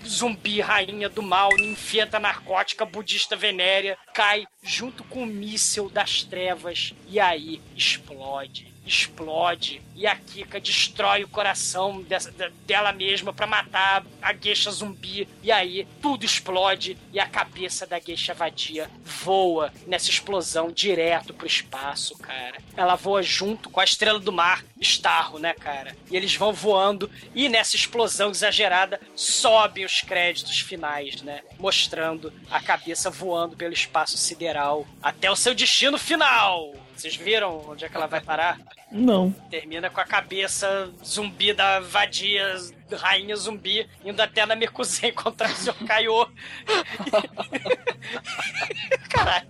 zumbi rainha do mal, ninfeta narcótica budista venérea, cai junto com o míssel das trevas e aí explode. Explode e a Kika destrói o coração dessa- de- dela mesma pra matar a geisha zumbi. E aí tudo explode e a cabeça da geisha vadia voa nessa explosão direto pro espaço, cara. Ela voa junto com a estrela do mar, Starro, né, cara? E eles vão voando e nessa explosão exagerada sobem os créditos finais, né? Mostrando a cabeça voando pelo espaço sideral até o seu destino final. Vocês viram onde é que ela vai parar? Não. Termina com a cabeça zumbi da vadia, rainha zumbi, indo até na Mekuzen [LAUGHS] encontrar o Sr. Kaiô. [LAUGHS] Caralho.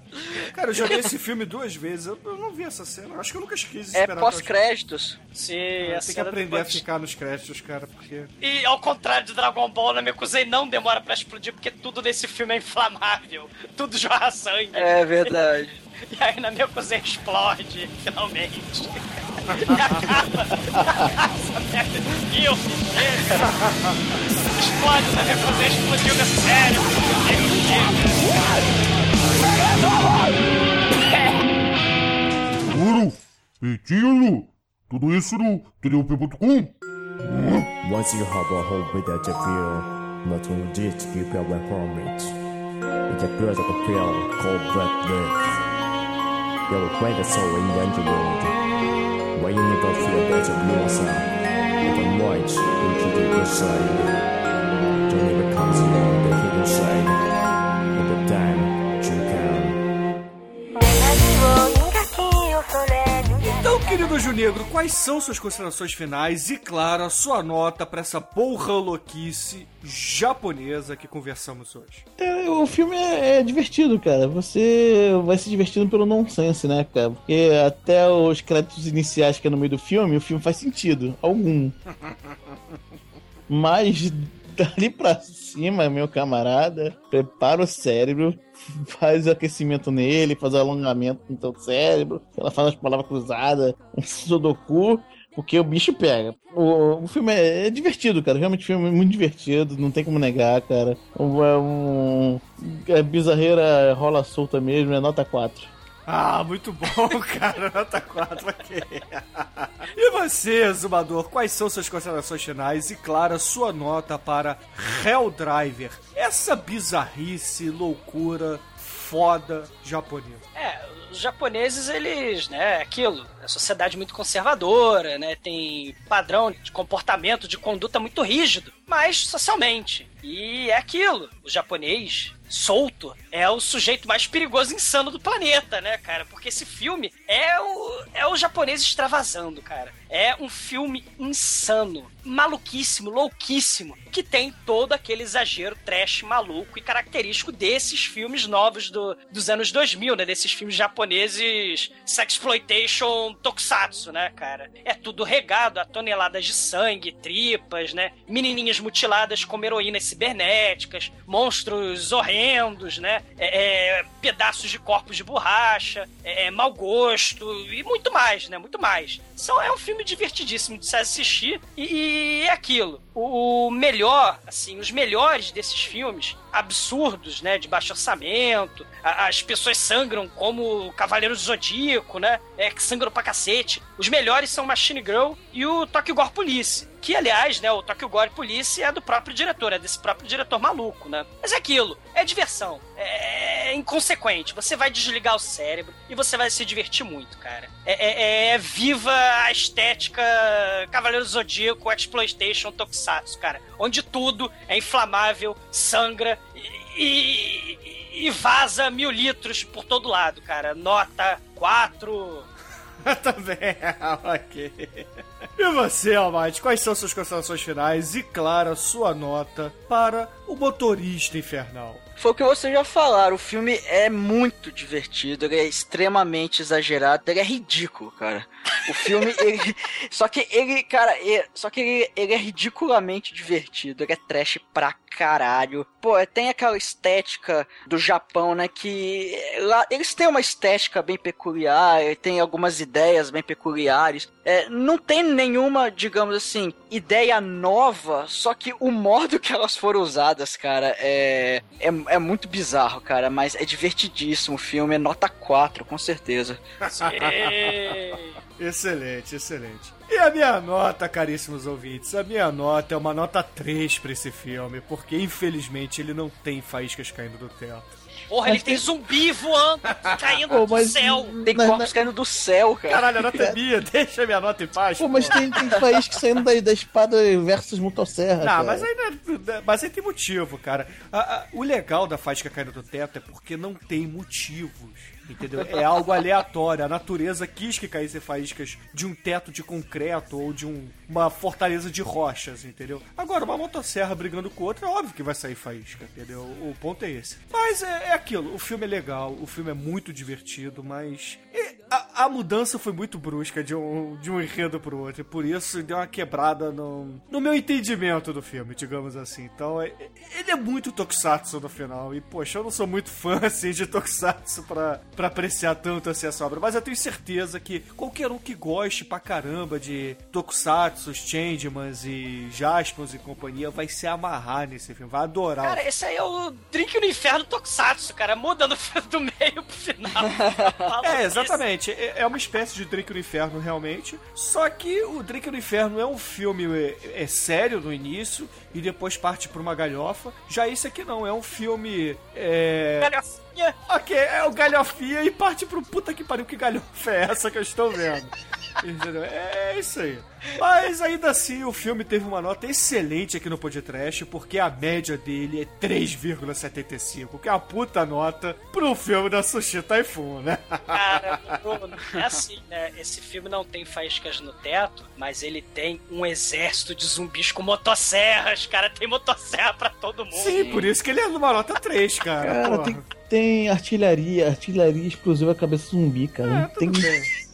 Cara, eu já vi esse filme duas vezes. Eu, eu não vi essa cena. Acho que eu nunca quis É pós-créditos. Sim, Tem a que aprender a ficar nos créditos, cara, porque. E ao contrário de Dragon Ball, na Mekuzen não demora pra explodir, porque tudo nesse filme é inflamável. Tudo jorra sangue. É verdade. [LAUGHS] E aí na Mekuzen explode, finalmente. E acaba essa merda de. Explode na Mekuzen, explodiu meu cérebro. Ouro, Petilo, tudo isso no TDUP.com? Once you have a home without a fear, nothing will just keep you away from it. It's a blood of a fear called black death. You will find a soul in the underworld, where you never feel better of yourself, but much into the good side. Journey becomes along the hidden side, in the time to come. Querido Junegro, quais são suas considerações finais e, claro, a sua nota pra essa porra louquice japonesa que conversamos hoje? É, o filme é, é divertido, cara. Você vai se divertindo pelo nonsense, né, cara? Porque até os créditos iniciais que é no meio do filme, o filme faz sentido. Algum. [LAUGHS] Mas dali pra cima, meu camarada, prepara o cérebro, [LAUGHS] faz o aquecimento nele, faz o alongamento no teu cérebro, ela faz as palavras cruzadas, um sudoku, porque o bicho pega. O, o filme é, é divertido, cara. Realmente o filme é muito divertido, não tem como negar, cara. É um. A bizarreira rola solta mesmo, é nota 4. Ah, muito bom, [LAUGHS] cara. Nota 4 aqui. E você, Zumador, quais são suas considerações finais e, claro, sua nota para Helldriver? Essa bizarrice, loucura, foda japonesa. É, os japoneses, eles, né, aquilo, a sociedade muito conservadora, né, tem padrão de comportamento, de conduta muito rígido, mas socialmente. E é aquilo, o japonês solto é o sujeito mais perigoso e insano do planeta, né, cara? Porque esse filme é o, é o japonês extravasando, cara. É um filme insano, maluquíssimo, louquíssimo, que tem todo aquele exagero trash maluco e característico desses filmes novos do, dos anos 2000, né? Desses filmes japoneses sexploitation tokusatsu, né, cara? É tudo regado a toneladas de sangue, tripas, né? Menininhas mutiladas como heroínas cibernéticas, monstros horrendos, né? É, é, pedaços de corpos de borracha, é, é, mau gosto e muito mais, né? Muito mais. São, é um filme divertidíssimo de se assistir e, e é aquilo. O melhor, assim, os melhores desses filmes, absurdos, né? De baixo orçamento, as pessoas sangram como o Cavaleiro do Zodíaco, né? É, que sangram pra cacete. Os melhores são Machine Girl e o Tokyo Gore Police. Que, aliás, né, o Tokyo Gore Police é do próprio diretor, é desse próprio diretor maluco, né? Mas é aquilo, é diversão, é inconsequente. Você vai desligar o cérebro e você vai se divertir muito, cara. É, é- é viva a estética Cavaleiro Zodíaco, Exploitation, Tokusatsu, cara. Onde tudo é inflamável, sangra e, e- e vaza mil litros por todo lado, cara. Nota 4. [LAUGHS] Também, ok. E você, Almighty, quais são suas considerações finais e, claro, a sua nota para o motorista infernal? Foi o que vocês já falaram, o filme é muito divertido, ele é extremamente exagerado, ele é ridículo, cara. O filme, [LAUGHS] ele. Só que ele, cara, é- só que ele, ele é ridiculamente divertido, ele é trash pra caralho. Pô, tem aquela estética do Japão, né? Que lá, eles têm uma estética bem peculiar, tem algumas ideias bem peculiares. É, não tem nenhuma, digamos assim, ideia nova, só que o modo que elas foram usadas cara. É, é, é muito bizarro, cara, mas é divertidíssimo o filme. É nota 4, com certeza. [LAUGHS] Excelente, excelente. E a minha nota, caríssimos ouvintes, a minha nota é uma nota 3 pra esse filme, porque infelizmente ele não tem faíscas caindo do teto. Porra, ele tem zumbi voando, [LAUGHS] caindo Pô, do mas- céu. Tem Mas- corpos caindo do céu, cara. Caralho, a nota é minha, deixa a minha nota em paz. Pô, mas tem, tem país que saindo da, da espada versus motosserra. Não, cara. mas aí, não é- mas aí tem motivo, cara. A- a- o legal da faísca caindo do teto é porque não tem motivos. Entendeu? É algo aleatório. A natureza quis que caíssem faíscas de um teto de concreto ou de um- uma fortaleza de rochas, entendeu? Agora, uma motosserra brigando com outra, é óbvio que vai sair faísca, entendeu? O ponto é esse. Mas é, é aquilo. O filme é legal, o filme é muito divertido, mas. a, a mudança foi muito brusca de um, de um enredo pro outro. E por isso deu uma quebrada no, no meu entendimento do filme, digamos assim. Então, é- ele é muito tokusatsu no final. E, poxa, eu não sou muito fã, [LAUGHS] assim, de tokusatsu pra, pra apreciar tanto assim essa obra. Mas eu tenho certeza que qualquer um que goste pra caramba de tokusatsu, Changemans e Jaspers e companhia vai se amarrar nesse filme, vai adorar. Cara, esse aí é o Drink no Inferno Tokusatsu, cara. Muda no, [LAUGHS] do meio pro final. [LAUGHS] É, exatamente. É é uma espécie de Drake no Inferno, realmente. Só que o Drake no Inferno é um filme é, é sério no início e depois parte pra uma galhofa. Já esse aqui não, é um filme. É. Ok, é o galhofia e parte pro puta que pariu, que galhofa é essa que eu estou vendo. Entendeu? É isso aí. Mas ainda assim, o filme teve uma nota excelente aqui no Podcast, porque a média dele é 3,75, que é uma puta nota pro filme da Sushi Typhoon, né? Cara, Bruno, é assim, né? Esse filme não tem faíscas no teto, mas ele tem um exército de zumbis com motosserras, cara. Tem motosserra pra todo mundo. Sim, por isso que ele é numa nota 3, cara. Cara, tem, tem artilharia, artilharia explosiva cabeça zumbi, cara. É, tem tudo bem.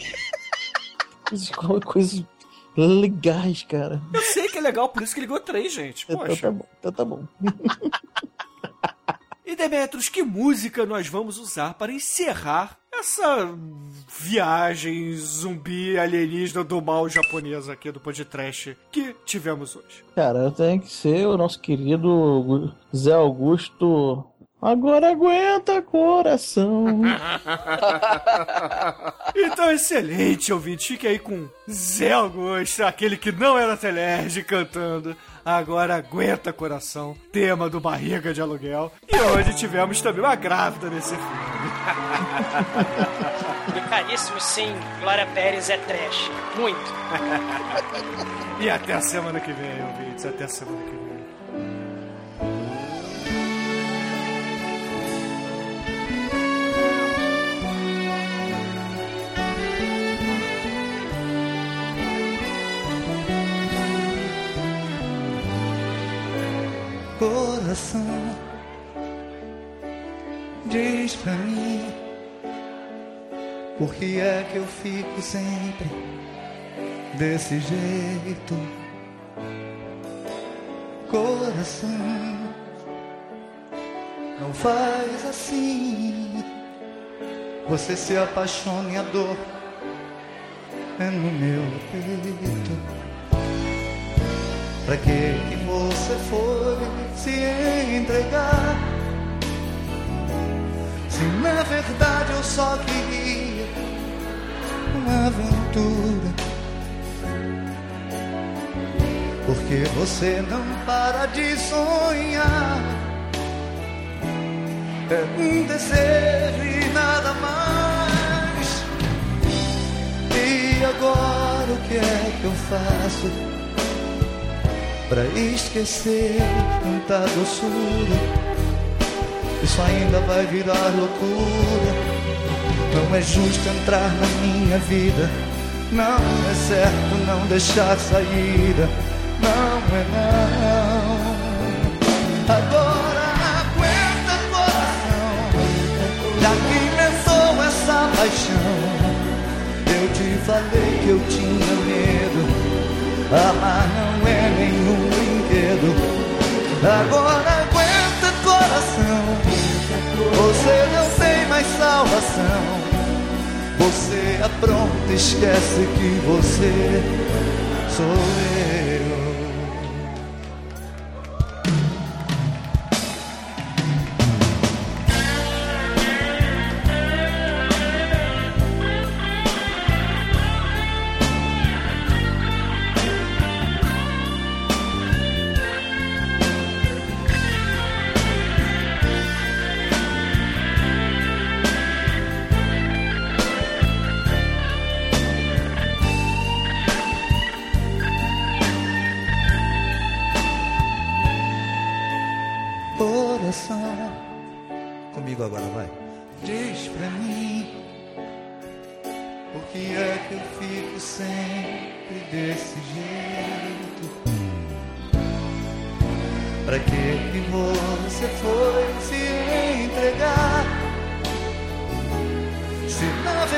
Coisas, [LAUGHS] coisas legais, cara. Eu sei que é legal, por isso que ganhou 3, gente. Então tá Poxa. bom, então tá bom. [LAUGHS] E Demetrios, que música nós vamos usar para encerrar essa viagem zumbi alienígena do mal japonês aqui do podcast que tivemos hoje? Cara, tem que ser o nosso querido Zé Augusto. Agora aguenta coração. [LAUGHS] Então, excelente, ouvinte. Fique aí com Zé Augusto, aquele que não era Telerge, cantando Agora Aguenta Coração, tema do Barriga de Aluguel. E hoje tivemos também uma grávida nesse filme. [LAUGHS] E caríssimo, sim, Glória Pérez é trash. Muito. [LAUGHS] E até a semana que vem, ouvintes. Até a semana que vem. Coração, diz pra mim por que é que eu fico sempre desse jeito. Coração, não faz assim. Você se apaixona e a dor é no meu peito. Pra que que você foi se entregar? Se na verdade eu só queria uma aventura. Porque você não para de sonhar. É um desejo e nada mais. E agora o que é que eu faço? Pra esquecer tanta doçura. Isso ainda vai virar loucura. Não é justo entrar na minha vida. Não é certo não deixar saída. Não é não. Agora aguenta coração. Já que inventou essa paixão Eu te falei que eu tinha medo Amar não é nenhum brinquedo. Agora aguenta coração. Você não tem mais salvação. Você apronta, esquece que você sou eu.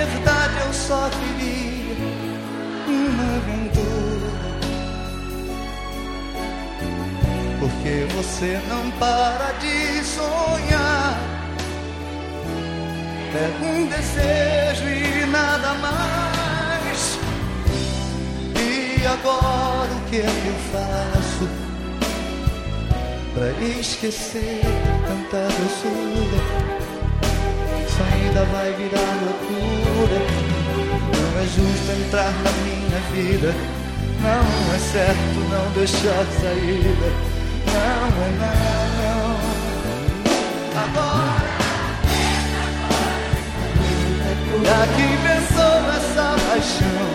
Verdade eu só queria uma aventura Porque você não para de sonhar é um desejo e nada mais. E agora o que é que eu faço pra esquecer tanta doçura? Isso ainda vai virar loucura. Não é justo entrar na minha vida. Não é certo não deixar saída. Não é não. Agora. Já que pensou nessa paixão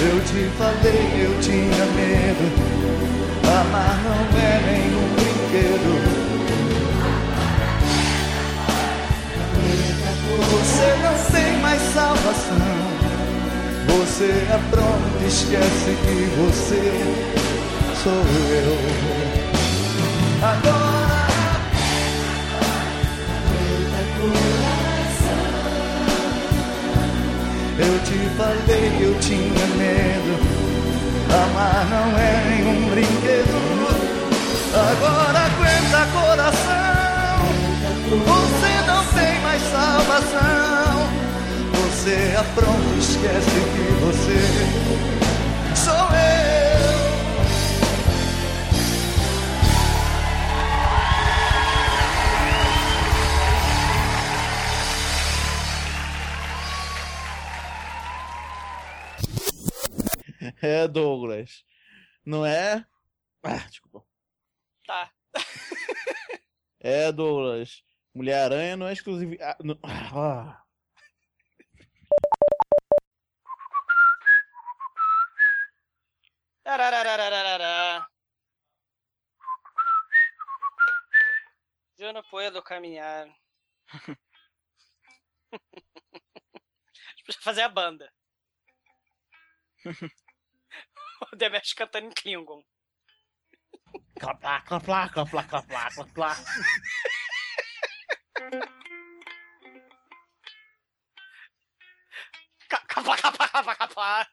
Eu te falei, eu tinha medo Amar não é nenhum Você não tem mais salvação Você é pronto, esquece que você sou eu Agora Eu te falei, eu tinha medo. Amar não é nenhum brinquedo. Agora aguenta coração. Você salvação. Você é pronto, esquece que você sou eu. É, Douglas. Não é? Ah, desculpa. Tá. É, Douglas. Mulher-Aranha não é exclusivo. Ah, não- [LAUGHS] ah. Eu não puedo caminhar. A gente precisa fazer a banda. [LAUGHS] o Demetrius cantando em Klingon. Claplá, claplá, claplá, claplá, claplá. カカパカパカパカパ